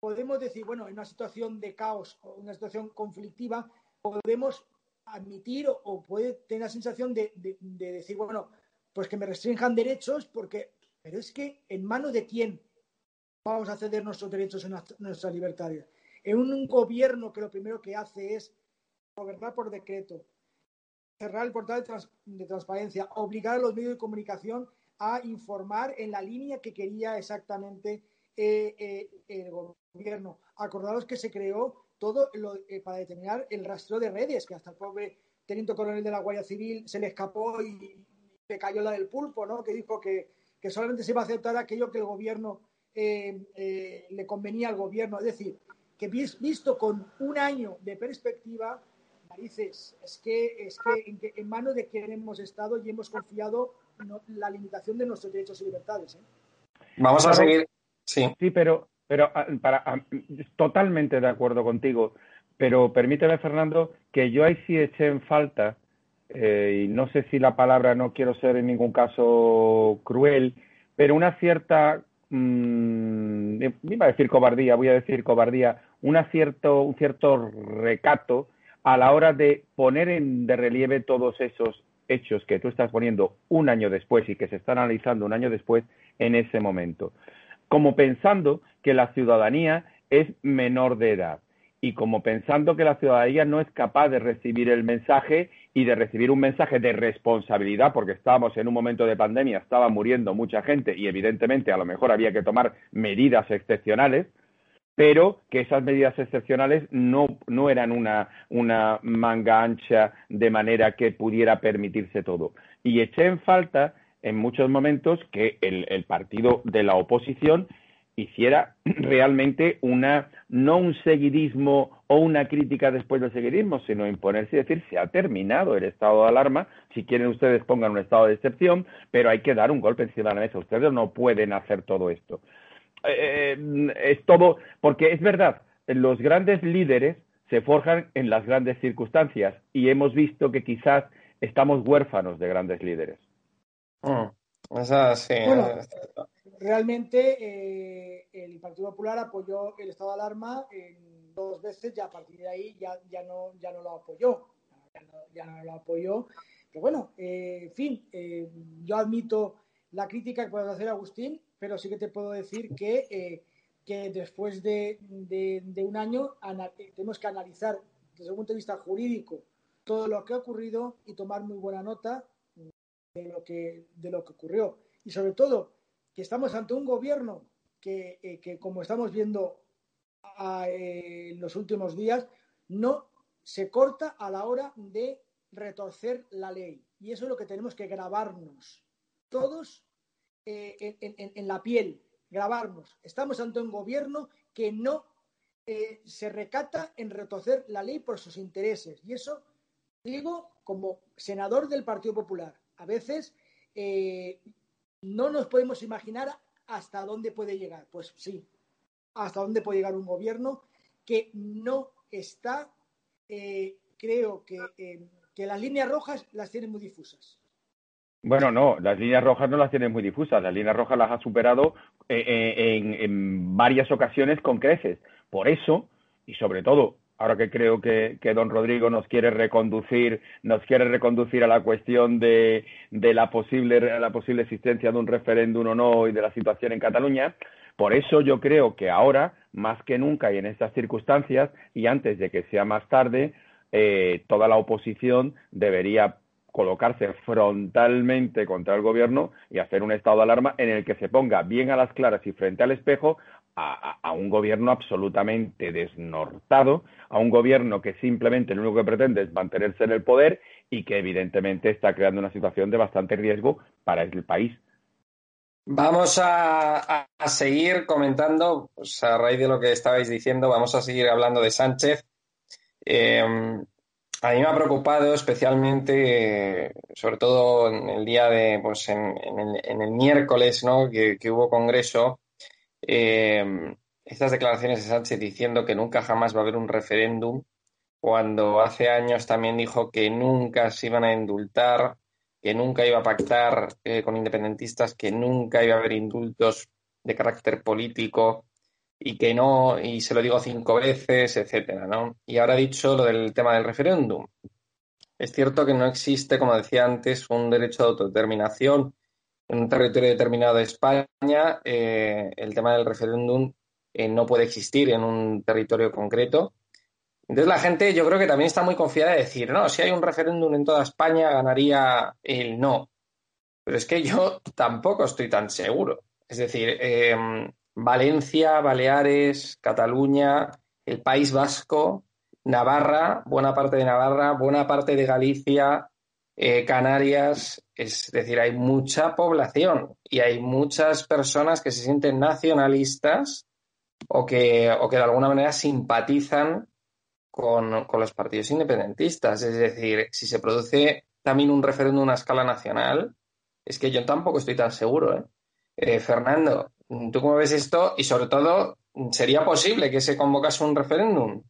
podemos decir, bueno, en una situación de caos o una situación conflictiva, podemos admitir o, puede tener la sensación de, decir, bueno, pues que me restrinjan derechos, porque, pero es que en manos de quién vamos a ceder nuestros derechos y nuestras libertades. En un gobierno que lo primero que hace es gobernar por decreto, cerrar el portal de, transparencia, obligar a los medios de comunicación a informar en la línea que quería exactamente eh, eh, el gobierno. Acordaros que se creó todo eh, para determinar el rastreo de redes, que hasta el pobre teniente coronel de la Guardia Civil se le escapó y le cayó la del pulpo, ¿no? que dijo que, solamente se iba a aceptar aquello que el gobierno le convenía al gobierno. Es decir, que visto con un año de perspectiva, narices, es que, es que en, manos de quien hemos estado y hemos confiado la limitación de nuestros derechos y libertades. ¿eh? Vamos a seguir. Sí, sí pero, pero ah, para, ah, totalmente de acuerdo contigo. Pero permíteme, Fernando, que yo ahí sí eché en falta, eh, y no sé si la palabra no quiero ser en ningún caso cruel, pero una cierta, mmm, a decir cobardía, voy a decir cobardía, una cierto, un cierto recato a la hora de poner en, de relieve todos esos hechos que tú estás poniendo un año después y que se están analizando un año después en ese momento. Como pensando que la ciudadanía es menor de edad y como pensando que la ciudadanía no es capaz de recibir el mensaje y de recibir un mensaje de responsabilidad, porque estábamos en un momento de pandemia, estaba muriendo mucha gente y evidentemente a lo mejor había que tomar medidas excepcionales, pero que esas medidas excepcionales no, eran una, manga ancha de manera que pudiera permitirse todo. Y eché en falta en muchos momentos que el, partido de la oposición hiciera realmente una, no un seguidismo o una crítica después del seguidismo, sino imponerse y decir, se ha terminado el estado de alarma, si quieren ustedes pongan un estado de excepción, pero hay que dar un golpe encima de la mesa, ustedes no pueden hacer todo esto. Eh, es todo, porque es verdad, los grandes líderes se forjan en las grandes circunstancias y hemos visto que quizás estamos huérfanos de grandes líderes. Mm, realmente eh, el Partido Popular apoyó el estado de alarma en dos veces y a partir de ahí ya, ya, no, ya no lo apoyó. Ya no, lo apoyó. Pero bueno, eh, en fin, yo admito la crítica que puede hacer Agustín pero sí que te puedo decir que, eh, que después de, un año tenemos que analizar desde un punto de vista jurídico todo lo que ha ocurrido y tomar muy buena nota de lo que, de lo que ocurrió. Y sobre todo, que estamos ante un gobierno que, eh, como estamos viendo eh, en los últimos días, no se corta a la hora de retorcer la ley. Y eso es lo que tenemos que grabarnos todos eh, en, la piel, grabarnos. Estamos ante un gobierno que no se recata en retorcer la ley por sus intereses. Y eso digo como senador del Partido Popular. A veces no nos podemos imaginar hasta dónde puede llegar. Pues sí, hasta dónde puede llegar un gobierno que no está, creo que, que las líneas rojas las tiene muy difusas. Bueno, no, las líneas rojas no las tiene muy difusas. Las líneas rojas las ha superado eh, eh, en, varias ocasiones con creces. Por eso, y sobre todo, ahora que creo que, don Rodrigo nos quiere reconducir, nos quiere reconducir a la cuestión de, la, posible, la posible existencia de un referéndum o no y de la situación en Cataluña, por eso yo creo que ahora, más que nunca y en estas circunstancias, y antes de que sea más tarde, eh, toda la oposición debería colocarse frontalmente contra el gobierno y hacer un estado de alarma en el que se ponga bien a las claras y frente al espejo a, un gobierno absolutamente desnortado, a un gobierno que simplemente lo único que pretende es mantenerse en el poder y que evidentemente está creando una situación de bastante riesgo para el país. Vamos a, seguir comentando, pues a raíz de lo que estabais diciendo, vamos a seguir hablando de Sánchez. Eh, a mí me ha preocupado especialmente, sobre todo en el día de, pues en, el, miércoles, ¿no? Que, hubo congreso, eh, estas declaraciones de Sánchez diciendo que nunca jamás va a haber un referéndum, cuando hace años también dijo que nunca se iban a indultar, que nunca iba a pactar eh, con independentistas, que nunca iba a haber indultos de carácter político y que no, y se lo digo cinco veces, etcétera, ¿no? Y ahora ha dicho lo del tema del referéndum. Es cierto que no existe, como decía antes, un derecho de autodeterminación en un territorio determinado de España. Eh, el tema del referéndum eh, no puede existir en un territorio concreto. Entonces la gente yo creo que también está muy confiada de decir, no, si hay un referéndum en toda España ganaría el no. Pero es que yo tampoco estoy tan seguro. Es decir, em, Valencia, Baleares, Cataluña, el País Vasco, Navarra, buena parte de Navarra, buena parte de Galicia, eh, Canarias, es decir, hay mucha población y hay muchas personas que se sienten nacionalistas o que, o que de alguna manera simpatizan con, con, los partidos independentistas. Es decir, si se produce también un referéndum a escala nacional, es que yo tampoco estoy tan seguro. ¿eh? Eh, Fernando, ¿tú cómo ves esto? Y sobre todo, ¿sería posible que se convocase un referéndum?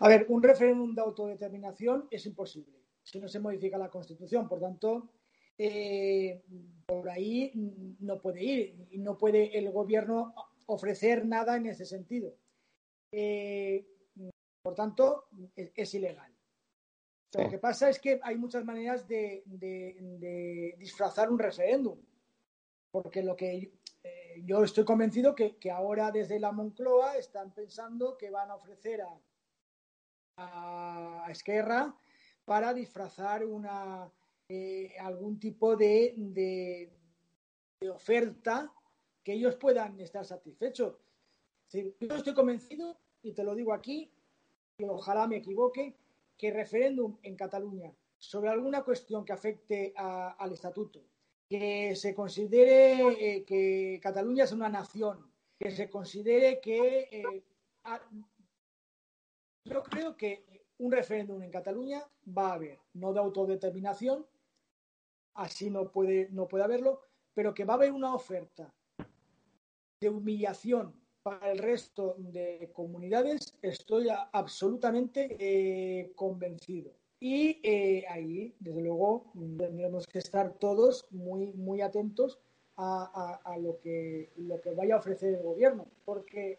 A ver, un referéndum de autodeterminación es imposible si no se modifica la Constitución. Por tanto, eh, por ahí no puede ir y no puede el gobierno ofrecer nada en ese sentido. Eh, por tanto, es, ilegal. Lo que pasa es que hay muchas maneras de, disfrazar un referéndum, porque lo que eh, yo estoy convencido que, que, ahora desde la Moncloa están pensando que van a ofrecer a, a Esquerra para disfrazar una, eh, algún tipo de, de, oferta que ellos puedan estar satisfechos. yo estoy convencido, y te lo digo aquí, y ojalá me equivoque, que referéndum en Cataluña sobre alguna cuestión que afecte al estatuto, que se considere eh, que Cataluña es una nación, que se considere que... Eh, yo creo que un referéndum en Cataluña va a haber, no de autodeterminación, así no puede, no puede haberlo, pero que va a haber una oferta de humillación para el resto de comunidades, estoy absolutamente eh, convencido. Y eh, ahí, desde luego, tendremos que estar todos muy, muy atentos a, a, lo, que, lo que vaya a ofrecer el gobierno, porque,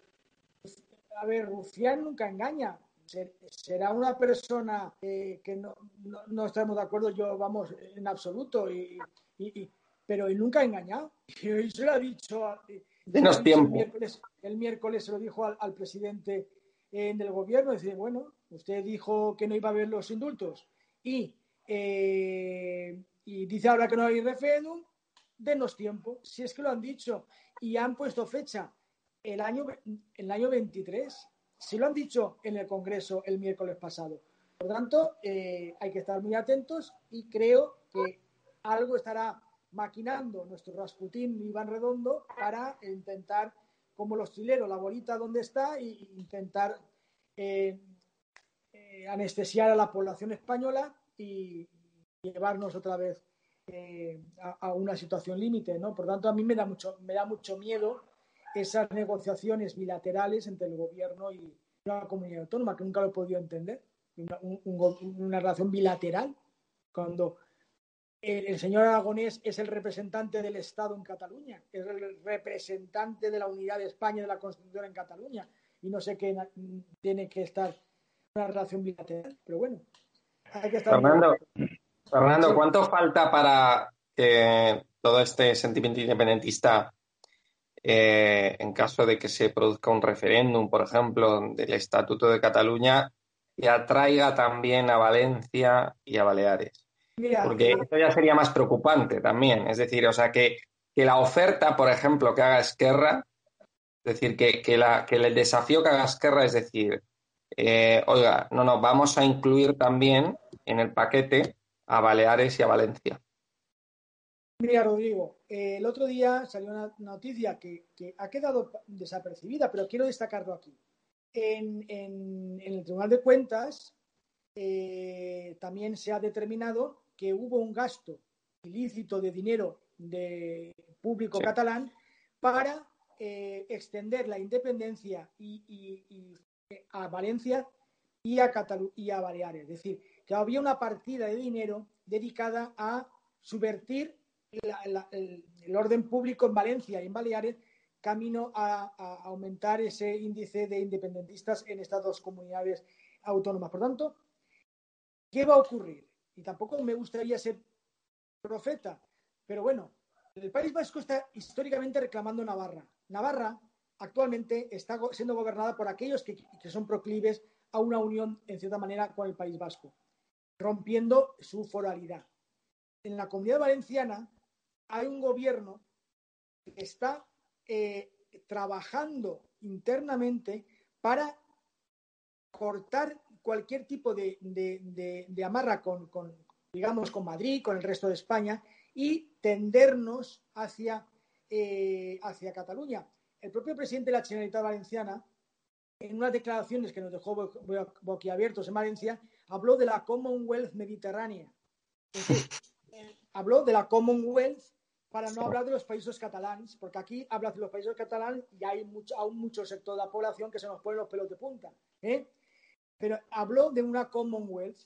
a ver, Rufián nunca engaña será una persona eh, que no, no, estamos de acuerdo, yo vamos, en absoluto, y, pero él nunca ha engañado. Y se lo ha dicho. Denos tiempo. El miércoles, se lo dijo al, presidente eh, del gobierno, dice, bueno, usted dijo que no iba a haber los indultos y, eh, y dice ahora que no hay referéndum, denos tiempo, si es que lo han dicho y han puesto fecha el año, el año 23 si lo han dicho en el Congreso el miércoles pasado. Por tanto, eh, hay que estar muy atentos y creo que algo estará maquinando nuestro Rasputín Iván Redondo para intentar, como los chilenos, la bolita donde está e intentar eh, eh, anestesiar a la población española y llevarnos otra vez a, una situación límite, ¿no? Por tanto, a mí me da mucho, me da mucho miedo esas negociaciones bilaterales entre el gobierno y una comunidad autónoma, que nunca lo he podido entender, una, relación bilateral, cuando el, señor Aragonés es el representante del Estado en Cataluña, es el representante de la unidad de España y de la Constitución en Cataluña, y no sé qué tiene que estar una relación bilateral, pero bueno, hay que estar... Fernando, Fernando ¿cuánto falta para que todo este sentimiento independentista eh, en caso de que se produzca un referéndum, por ejemplo, del Estatuto de Cataluña, y atraiga también a Valencia y a Baleares. Porque esto ya sería más preocupante también. Es decir, o sea, que, que la oferta, por ejemplo, que haga Esquerra, es decir, que, que, la, que el desafío que haga Esquerra es decir, eh, oiga, no, no, vamos a incluir también en el paquete a Baleares y a Valencia. Mira, Rodrigo, eh, el otro día salió una noticia que, ha quedado desapercibida, pero quiero destacarlo aquí. En, el Tribunal de Cuentas eh, también se ha determinado que hubo un gasto ilícito de dinero de público catalán para eh, extender la independencia y, a Valencia y a, y a Baleares. Es decir, que había una partida de dinero dedicada a subvertir el, orden público en Valencia y en Baleares camino a, aumentar ese índice de independentistas en estas dos comunidades autónomas. Por tanto, ¿Qué va a ocurrir? Y tampoco me gustaría ser profeta, pero bueno, el País Vasco está históricamente reclamando Navarra. Navarra actualmente está siendo gobernada por aquellos que, que son proclives a una unión, en cierta manera, con el País Vasco, rompiendo su foralidad. En la comunidad valenciana hay un gobierno que está eh, trabajando internamente para cortar cualquier tipo de, amarra con, digamos, con Madrid, con el resto de España y tendernos hacia, eh, hacia Cataluña. El propio presidente de la Generalitat Valenciana, en unas declaraciones que nos dejó boquiabiertos en Valencia, habló de la Commonwealth Mediterránea. Habló de la Commonwealth para no hablar de los países catalanes, porque aquí habla de los países catalanes y hay aún mucho sector de la población que se nos pone los pelos de punta. ¿eh? Pero habló de una Commonwealth,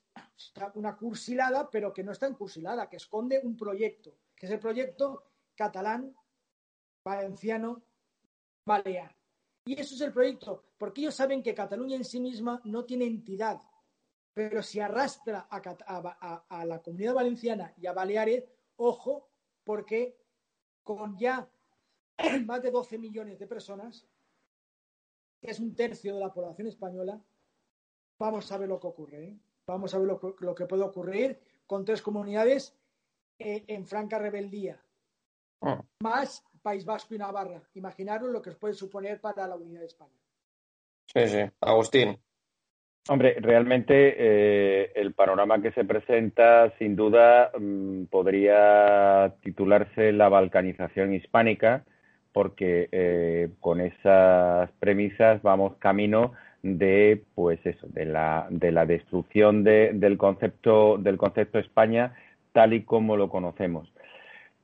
una cursilada, pero que no está en cursilada, que esconde un proyecto, que es el proyecto catalán, valenciano, balear. Y eso es el proyecto, porque ellos saben que Cataluña en sí misma no tiene entidad, pero si arrastra a la comunidad valenciana y a Baleares, ojo, porque con ya más de 12 millones de personas, que es un tercio de la población española, vamos a ver lo que ocurre. ¿eh? Vamos a ver lo, que puede ocurrir con tres comunidades eh, en franca rebeldía. Ah. Más País Vasco y Navarra. Imaginaros lo que os puede suponer para la unidad de España. Sí, sí. Agustín. Hombre, realmente eh, el panorama que se presenta, sin duda, mm, podría titularse la balcanización hispánica, porque eh, con esas premisas vamos camino de, pues eso, de la, de la destrucción del concepto del concepto España tal y como lo conocemos.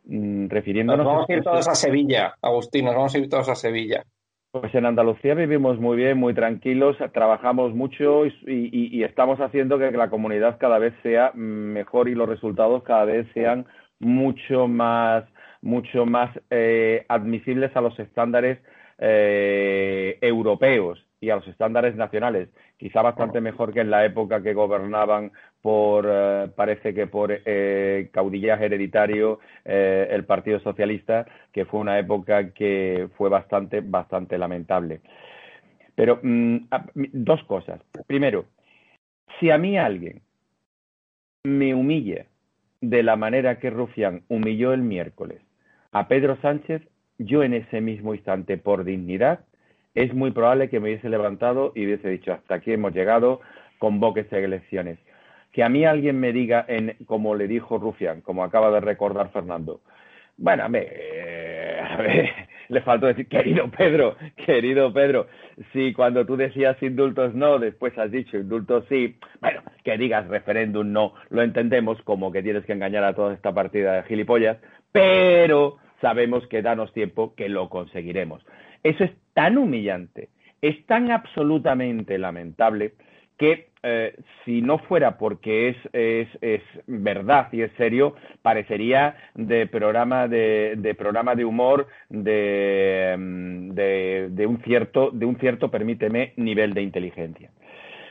Mm, refiriéndonos. Nos vamos a ir todos a Sevilla, Agustín, nos vamos a ir todos a Sevilla. Pues en Andalucía vivimos muy bien, muy tranquilos, trabajamos mucho y, estamos haciendo que la comunidad cada vez sea mejor y los resultados cada vez sean mucho más, mucho más eh, admisibles a los estándares eh, europeos y a los estándares nacionales. Quizá bastante mejor que en la época que gobernaban por, eh, parece que por eh, caudillaje hereditario eh, el Partido Socialista, que fue una época que fue bastante, bastante lamentable. Pero mm, dos cosas. Primero, si a mí alguien me humilla de la manera que Rufián humilló el miércoles a Pedro Sánchez, yo en ese mismo instante, por dignidad, es muy probable que me hubiese levantado y hubiese dicho, hasta aquí hemos llegado, convoque elecciones que a mí alguien me diga, en, como le dijo Rufián, como acaba de recordar Fernando, bueno, me, le faltó decir, querido Pedro, querido Pedro, si cuando tú decías indultos no, después has dicho indultos sí, bueno, que digas referéndum no, lo entendemos como que tienes que engañar a toda esta partida de gilipollas, pero sabemos que danos tiempo que lo conseguiremos. Eso es tan humillante, es tan absolutamente lamentable que eh, si no fuera porque es, es, es, verdad y es serio, parecería de programa de, de programa de humor de, mm, de, de, un cierto, de un cierto, permíteme, nivel de inteligencia.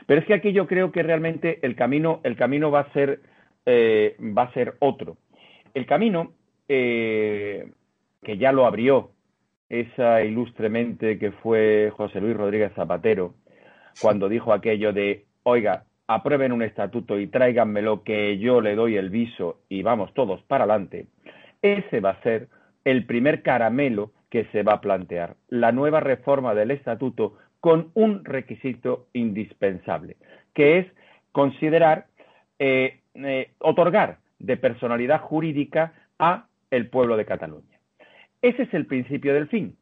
Pero es que aquí yo creo que realmente el camino, el camino va a ser, eh, va a ser otro. El camino eh, que ya lo abrió esa ilustremente que fue José Luis Rodríguez Zapatero, cuando dijo aquello de, oiga, aprueben un estatuto y tráiganmelo que yo le doy el viso y vamos todos para adelante, ese va a ser el primer caramelo que se va a plantear, la nueva reforma del estatuto con un requisito indispensable, que es considerar, eh, eh, otorgar de personalidad jurídica a el pueblo de Cataluña. Ese es el principio del fin.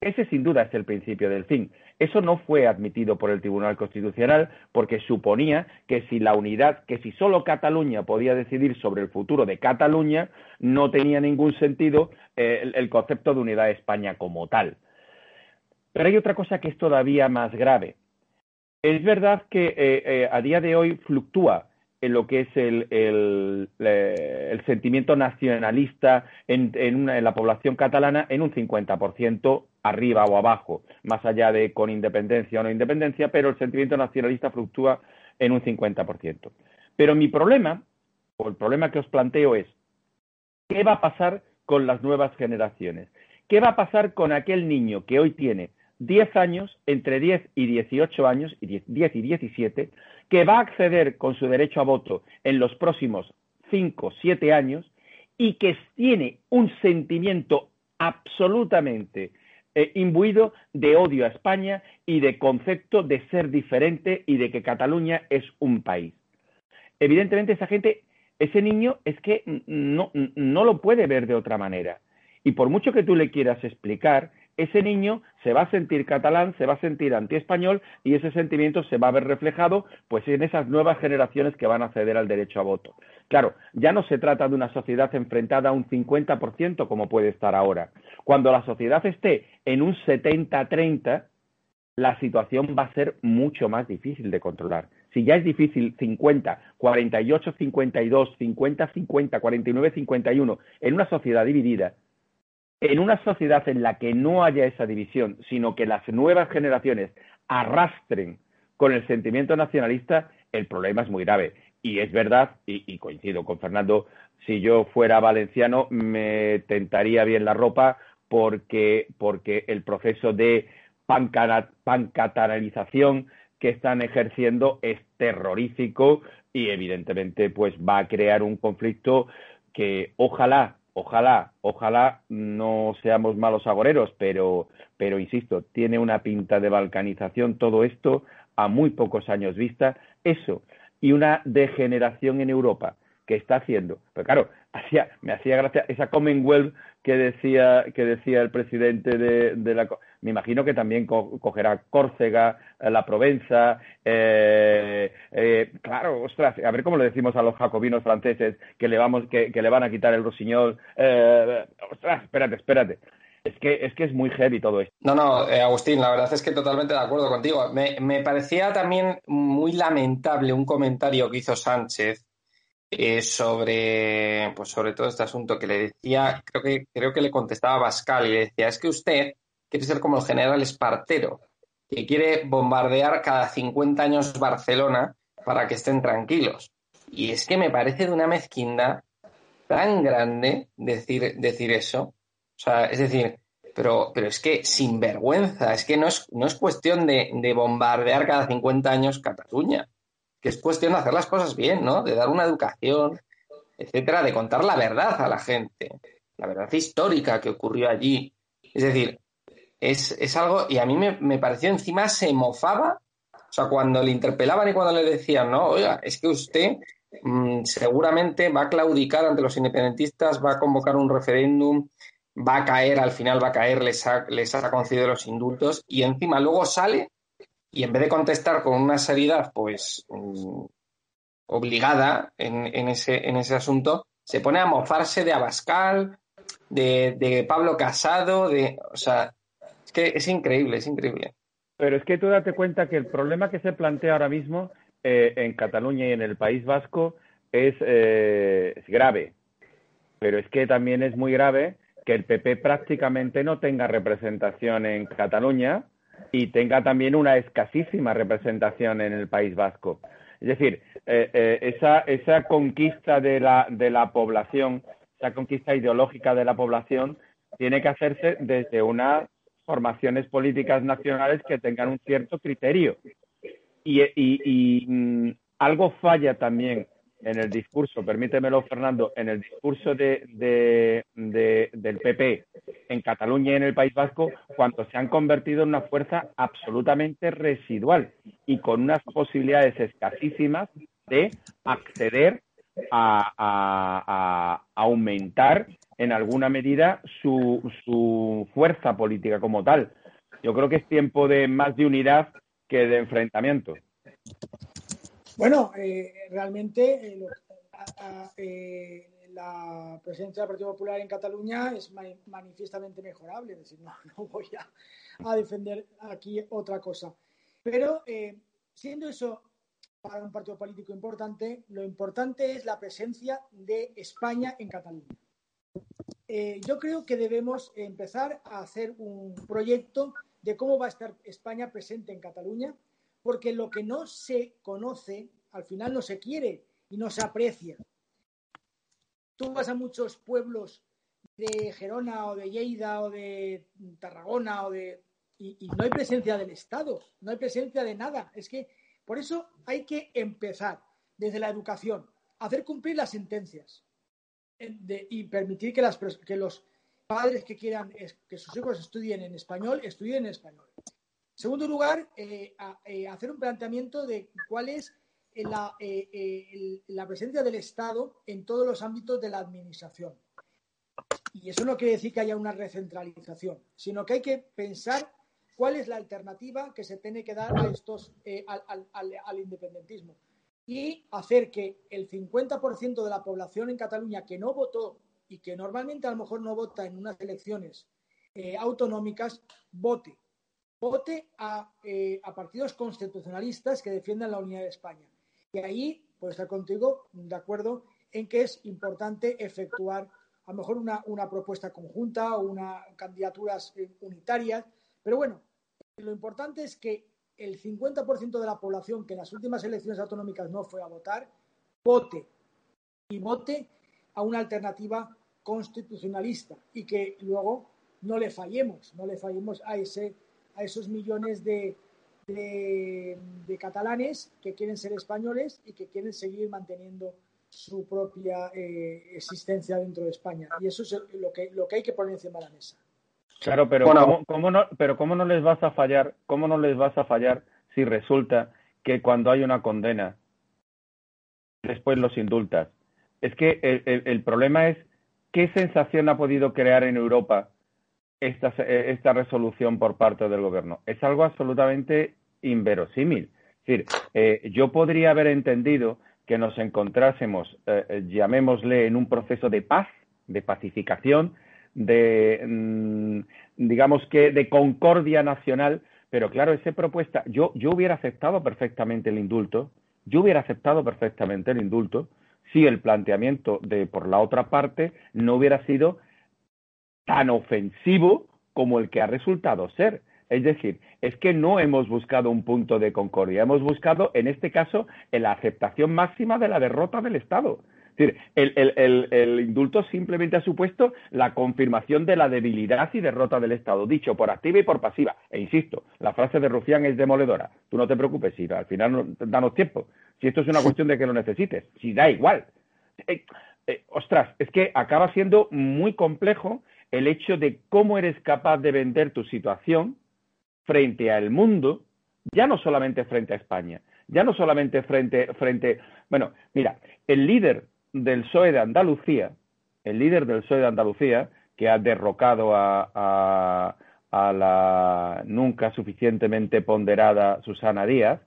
Ese sin duda es el principio del fin. Eso no fue admitido por el Tribunal Constitucional porque suponía que si la unidad, que si solo Cataluña podía decidir sobre el futuro de Cataluña, no tenía ningún sentido eh, el, concepto de unidad de España como tal. Pero hay otra cosa que es todavía más grave. Es verdad que eh, eh, a día de hoy fluctúa en lo que es el, sentimiento nacionalista en, en, la población catalana en un 50% arriba o abajo, más allá de con independencia o no independencia, pero el sentimiento nacionalista fluctúa en un 50%. Pero mi problema, o el problema que os planteo es, ¿qué va a pasar con las nuevas generaciones? ¿Qué va a pasar con aquel niño que hoy tiene 10 años, entre 10 y 18 años, y 10, y 17, que va a acceder con su derecho a voto en los próximos 5, 7 años y que tiene un sentimiento absolutamente eh, imbuido de odio a España y de concepto de ser diferente y de que Cataluña es un país. Evidentemente esa gente, ese niño es que no, no lo puede ver de otra manera. Y por mucho que tú le quieras explicar, ese niño se va a sentir catalán, se va a sentir antiespañol y ese sentimiento se va a ver reflejado pues en esas nuevas generaciones que van a acceder al derecho a voto. Claro, ya no se trata de una sociedad enfrentada a un 50% como puede estar ahora. Cuando la sociedad esté en un 70-30, la situación va a ser mucho más difícil de controlar. Si ya es difícil 50, 48, 52, 50, 50, 49, 51 en una sociedad dividida, en una sociedad en la que no haya esa división, sino que las nuevas generaciones arrastren con el sentimiento nacionalista, el problema es muy grave. Y es verdad, y, coincido con Fernando, si yo fuera valenciano me tentaría bien la ropa porque, porque el proceso de pancatanalización que están ejerciendo es terrorífico y evidentemente pues va a crear un conflicto que ojalá ojalá, ojalá no seamos malos agoreros, pero, pero insisto, tiene una pinta de balcanización todo esto a muy pocos años vista, eso, y una degeneración en Europa que está haciendo. Pero claro, hacía, me hacía gracia esa Commonwealth que decía, que decía el presidente de, la me imagino que también cogerá Córcega, eh, la Provenza, eh, eh, claro, ostras, a ver cómo le decimos a los jacobinos franceses que le vamos, que, le van a quitar el rossignol, ostras, espérate, espérate. Es que, es que es muy heavy todo esto. No, no, Agustín, la verdad es que totalmente de acuerdo contigo. Me parecía también muy lamentable un comentario que hizo Sánchez sobre, pues sobre todo este asunto que le decía, creo que, creo que le contestaba Pascal y le decía, es que usted quiere ser como el general Espartero, que quiere bombardear cada 50 años Barcelona para que estén tranquilos. Y es que me parece de una mezquindad tan grande decir, decir eso. O sea, es decir, pero, pero es que sin vergüenza, es que no es, no es cuestión de, de bombardear cada 50 años Cataluña, que es cuestión de hacer las cosas bien, ¿no? De dar una educación, etcétera, de contar la verdad a la gente, la verdad histórica que ocurrió allí. Es decir, es, es algo, y a mí me, me, pareció encima se mofaba, o sea, cuando le interpelaban y cuando le decían, no, oiga, es que usted mm, seguramente va a claudicar ante los independentistas, va a convocar un referéndum, va a caer, al final va a caer, les ha, les ha concedido los indultos, y encima luego sale y en vez de contestar con una seriedad, pues mm, obligada en, ese, en ese asunto, se pone a mofarse de Abascal, de, Pablo Casado, de, o sea, es que es increíble, es increíble. Pero es que tú date cuenta que el problema que se plantea ahora mismo eh, en Cataluña y en el País Vasco eh, es grave. Pero es que también es muy grave que el PP prácticamente no tenga representación en Cataluña y tenga también una escasísima representación en el País Vasco. Es decir, eh, esa, esa conquista de la, de la población, esa conquista ideológica de la población, tiene que hacerse desde una formaciones políticas nacionales que tengan un cierto criterio. Y, mm, algo falla también en el discurso, permítemelo Fernando, en el discurso de, del PP en Cataluña y en el País Vasco, cuando se han convertido en una fuerza absolutamente residual y con unas posibilidades escasísimas de acceder a, aumentar en alguna medida su, su fuerza política como tal. Yo creo que es tiempo de más de unidad que de enfrentamiento. Bueno, eh, realmente eh, eh, la presencia del Partido Popular en Cataluña es manifiestamente mejorable, es decir, no, voy a, defender aquí otra cosa. Pero siendo eso para un partido político importante, lo importante es la presencia de España en Cataluña. Yo creo que debemos empezar a hacer un proyecto de cómo va a estar España presente en Cataluña, porque lo que no se conoce, al final no se quiere, y no se aprecia. Tú vas a muchos pueblos de Gerona o de Lleida o de Tarragona o de y, no hay presencia del Estado, no hay presencia de nada. Es que por eso hay que empezar desde la educación, hacer cumplir las sentencias y permitir que, las, que los padres que quieran que sus hijos estudien en español, estudien en español. Segundo lugar, eh, eh, hacer un planteamiento de cuál es la, eh, la presencia del Estado en todos los ámbitos de la administración. Y eso no quiere decir que haya una recentralización, sino que hay que pensar cuál es la alternativa que se tiene que dar a estos, al, independentismo y hacer que el 50% de la población en Cataluña que no votó y que normalmente a lo mejor no vota en unas elecciones autonómicas, vote. Vote a, eh, a, partidos constitucionalistas que defiendan la unidad de España. Y ahí, pues estar contigo de acuerdo en que es importante efectuar a lo mejor una, una propuesta conjunta o una candidaturas eh, unitarias. Pero bueno, lo importante es que el 50% de la población que en las últimas elecciones autonómicas no fue a votar, vote y vote a una alternativa constitucionalista y que luego no le fallemos, no le fallemos a, ese, a esos millones de, de, de catalanes que quieren ser españoles y que quieren seguir manteniendo su propia eh, existencia dentro de España. Y eso es lo que, lo que hay que poner encima de la mesa. Claro, pero bueno, ¿cómo, cómo no, pero cómo no les vas a fallar, cómo no les vas a fallar si resulta que cuando hay una condena después los indultas. Es que el, el, el problema es qué sensación ha podido crear en Europa esta, resolución por parte del gobierno. Es algo absolutamente inverosímil. Es decir, eh, yo podría haber entendido que nos encontrásemos, eh, llamémosle, en un proceso de paz, de pacificación, de, mm, digamos que, de concordia nacional, pero claro, esa propuesta, yo, yo hubiera aceptado perfectamente el indulto, yo hubiera aceptado perfectamente el indulto si el planteamiento de por la otra parte no hubiera sido tan ofensivo como el que ha resultado ser. Es decir, es que no hemos buscado un punto de concordia, hemos buscado, en este caso, la aceptación máxima de la derrota del Estado. Es decir, el, el, el, el, indulto simplemente ha supuesto la confirmación de la debilidad y derrota del Estado, dicho por activa y por pasiva. E insisto, la frase de Rufián es demoledora. Tú no te preocupes, si al final no, danos tiempo. Si esto es una cuestión de que lo necesites, si da igual. Eh, eh, ostras, es que acaba siendo muy complejo el hecho de cómo eres capaz de vender tu situación frente al mundo, ya no solamente frente a España, ya no solamente frente, frente, bueno, mira, el líder del PSOE de Andalucía, el líder del PSOE de Andalucía, que ha derrocado a, a, a la nunca suficientemente ponderada Susana Díaz,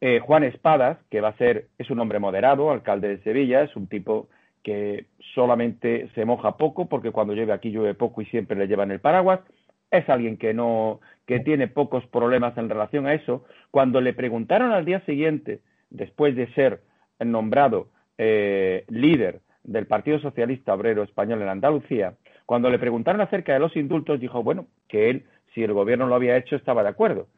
eh, Juan Espadas, que va a ser, es un hombre moderado, alcalde de Sevilla, es un tipo que solamente se moja poco, porque cuando llueve aquí llueve poco y siempre le llevan el paraguas. Es alguien que no, que tiene pocos problemas en relación a eso. Cuando le preguntaron al día siguiente, después de ser nombrado eh, líder del Partido Socialista Obrero Español en Andalucía, cuando le preguntaron acerca de los indultos, dijo, bueno, que él, si el gobierno lo había hecho, estaba de acuerdo.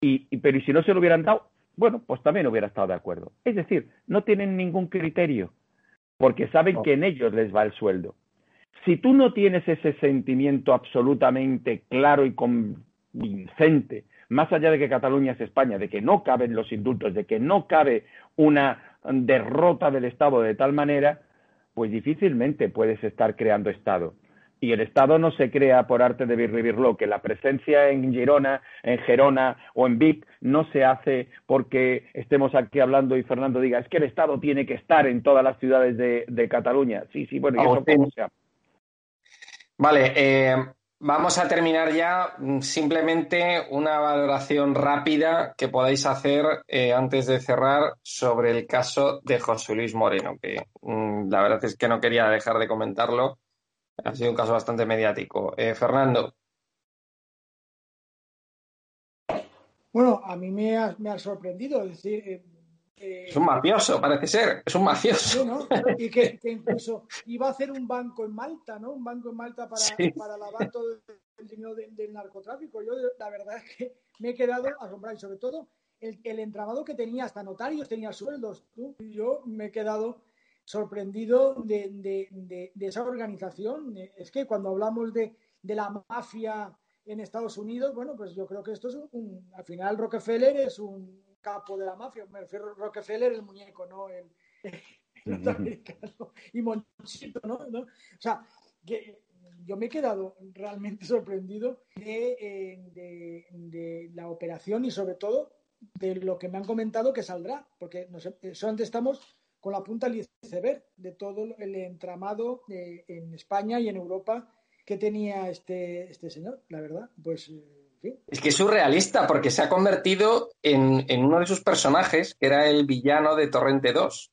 Y, y, pero y si no se lo hubieran dado, bueno, pues también hubiera estado de acuerdo. Es decir, no tienen ningún criterio, porque saben que en ellos les va el sueldo. Si tú no tienes ese sentimiento absolutamente claro y convincente, más allá de que Cataluña es España, de que no caben los indultos, de que no cabe una derrota del Estado de tal manera, pues difícilmente puedes estar creando Estado. Y el Estado no se crea por arte de birribirlo, que la presencia en Girona, en Gerona o en Vic no se hace porque estemos aquí hablando y Fernando diga, es que el Estado tiene que estar en todas las ciudades de, de Cataluña. Sí, sí, bueno, y eso cómo sea. Vale, eh, Vamos a terminar ya simplemente una valoración rápida que podáis hacer eh, antes de cerrar sobre el caso de José Luis Moreno, que mm, la verdad es que no quería dejar de comentarlo. Ha sido un caso bastante mediático. Eh, Fernando. Bueno, a mí me ha, me ha sorprendido. Es decir, eh, es un mafioso, parece ser, es un mafioso. Y que, que, incluso iba a hacer un banco en Malta, ¿no? Un banco en Malta para, sí. para lavar todo el dinero de, del narcotráfico. Yo, la verdad es que me he quedado asombrado y sobre todo el, el entramado que tenía, hasta notarios tenía sueldos. ¿tú? Yo me he quedado sorprendido de, de- de- de esa organización. Es que cuando hablamos de, de la mafia en Estados Unidos, bueno, pues yo creo que esto es un, al final Rockefeller es un capo de la mafia, me refiero a Rockefeller el muñeco, no el, el norteamericano, y Monchito, ¿no? ¿no? O sea, que yo me he quedado realmente sorprendido de, eh, de- de la operación y sobre todo de lo que me han comentado que saldrá, porque no sé, solamente estamos con la punta del iceberg de todo el entramado eh, en España y en Europa que tenía este, este señor, la verdad. Pues, eh, en fin. Es que es surrealista porque se ha convertido en, en uno de sus personajes, que era el villano de Torrente 2.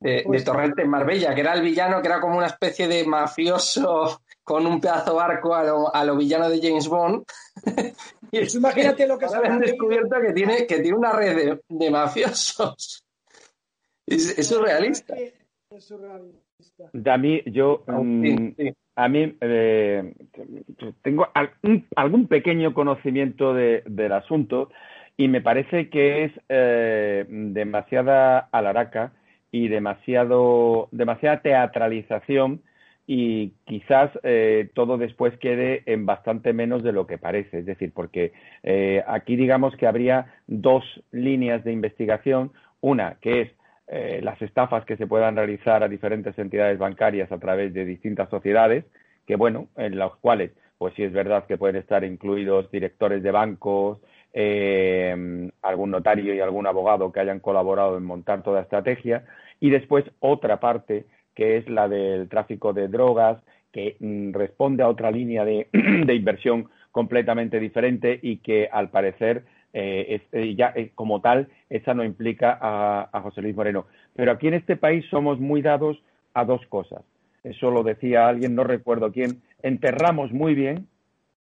De, de Pues- Torrente en Marbella, que era el villano que era como una especie de mafioso con un pedazo barco a lo, a lo villano de James Bond. y Pues imagínate lo que se han descubierto que tiene, que tiene una red de, de mafiosos. Es, es surrealista. Es surrealista. A mí, yo, mm, Sí, sí. a mí eh, tengo algún pequeño conocimiento de- del asunto y me parece que es eh, demasiada alaraca y demasiado, demasiada teatralización y quizás eh, todo después quede en bastante menos de lo que parece. Es decir, porque eh, aquí digamos que habría dos líneas de investigación. Una que es eh, las estafas que se puedan realizar a diferentes entidades bancarias a través de distintas sociedades, que bueno, en las cuales, pues sí es verdad que pueden estar incluidos directores de bancos, eh, algún notario y algún abogado que hayan colaborado en montar toda estrategia, y después otra parte que es la del tráfico de drogas, que mm, responde a otra línea de inversión completamente diferente y que al parecer eh, eh, ya eh, como tal esa no implica a, a José Luis Moreno. Pero aquí en este país somos muy dados a dos cosas. Eso lo decía alguien, no recuerdo quién. Enterramos muy bien.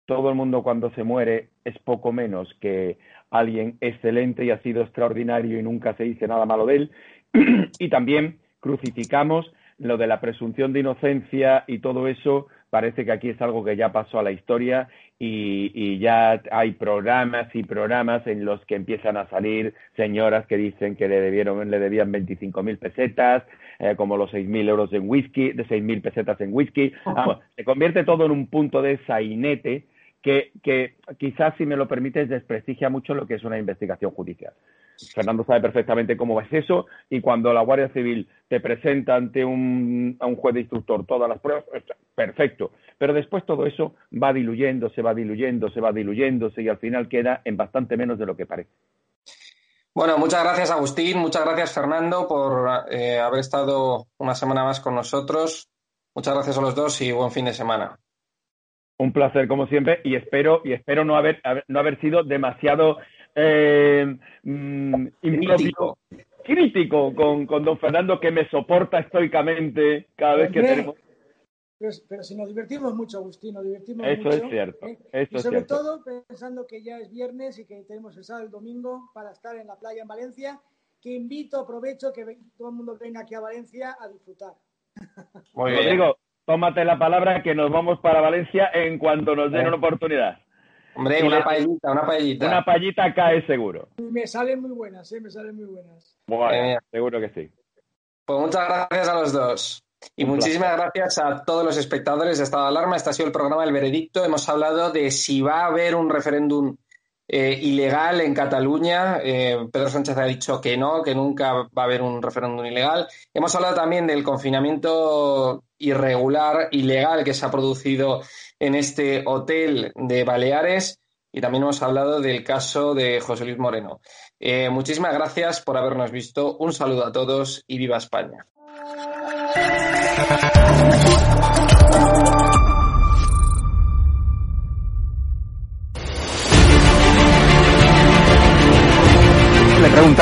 Todo el mundo cuando se muere es poco menos que alguien excelente y ha sido extraordinario y nunca se dice nada malo de él. y también crucificamos lo de la presunción de inocencia y todo eso parece que aquí es algo que ya pasó a la historia y, y ya hay programas y programas en los que empiezan a salir señoras que dicen que le debieron le debían 25.000 pesetas eh, como los 6.000 euros en whisky de 6.000 pesetas en whisky. Vamos, se convierte todo en un punto de sainete que, que quizás si me lo permites desprestigia mucho lo que es una investigación judicial Fernando sabe perfectamente cómo es eso y cuando la Guardia Civil te presenta ante un, a un juez de instructor todas las pruebas, perfecto. Pero después todo eso va diluyéndose, va diluyéndose, va diluyéndose y al final queda en bastante menos de lo que parece. Bueno, muchas gracias Agustín, muchas gracias Fernando por eh, haber estado una semana más con nosotros. Muchas gracias a los dos y buen fin de semana. Un placer como siempre y espero y espero no haber, haber- no haber sido demasiado eh, mm, impropio- Crítico. crítico con, con don Fernando que me soporta estoicamente cada vez que Hombre, tenemos Pero, pero si nos divertimos mucho, Agustín, nos divertimos Eso mucho. es cierto, ¿eh? eso y es sobre cierto. todo pensando que ya es viernes y que tenemos el sábado y el domingo para estar en la playa en Valencia, que invito, aprovecho que todo el mundo venga aquí a Valencia a disfrutar. Muy bien. Rodrigo, tómate la palabra que nos vamos para Valencia en cuanto nos den Eh. una oportunidad. Hombre, una le- paellita, una paellita. Una payita cae seguro. Me salen muy buenas, ¿eh? me salen muy buenas. Bueno, Eh. seguro que sí. Pues muchas gracias a los dos. Y Un muchísimas gracias a todos los espectadores de Estado de Alarma. Este ha sido el programa El Veredicto. Hemos hablado de si va a haber un referéndum eh, ilegal en Cataluña. Eh, Pedro Sánchez ha dicho que no, que nunca va a haber un referéndum ilegal. Hemos hablado también del confinamiento irregular, ilegal que se ha producido en este hotel de Baleares. Y también hemos hablado del caso de José Luis Moreno. Eh, muchísimas gracias por habernos visto. Un saludo a todos y viva España.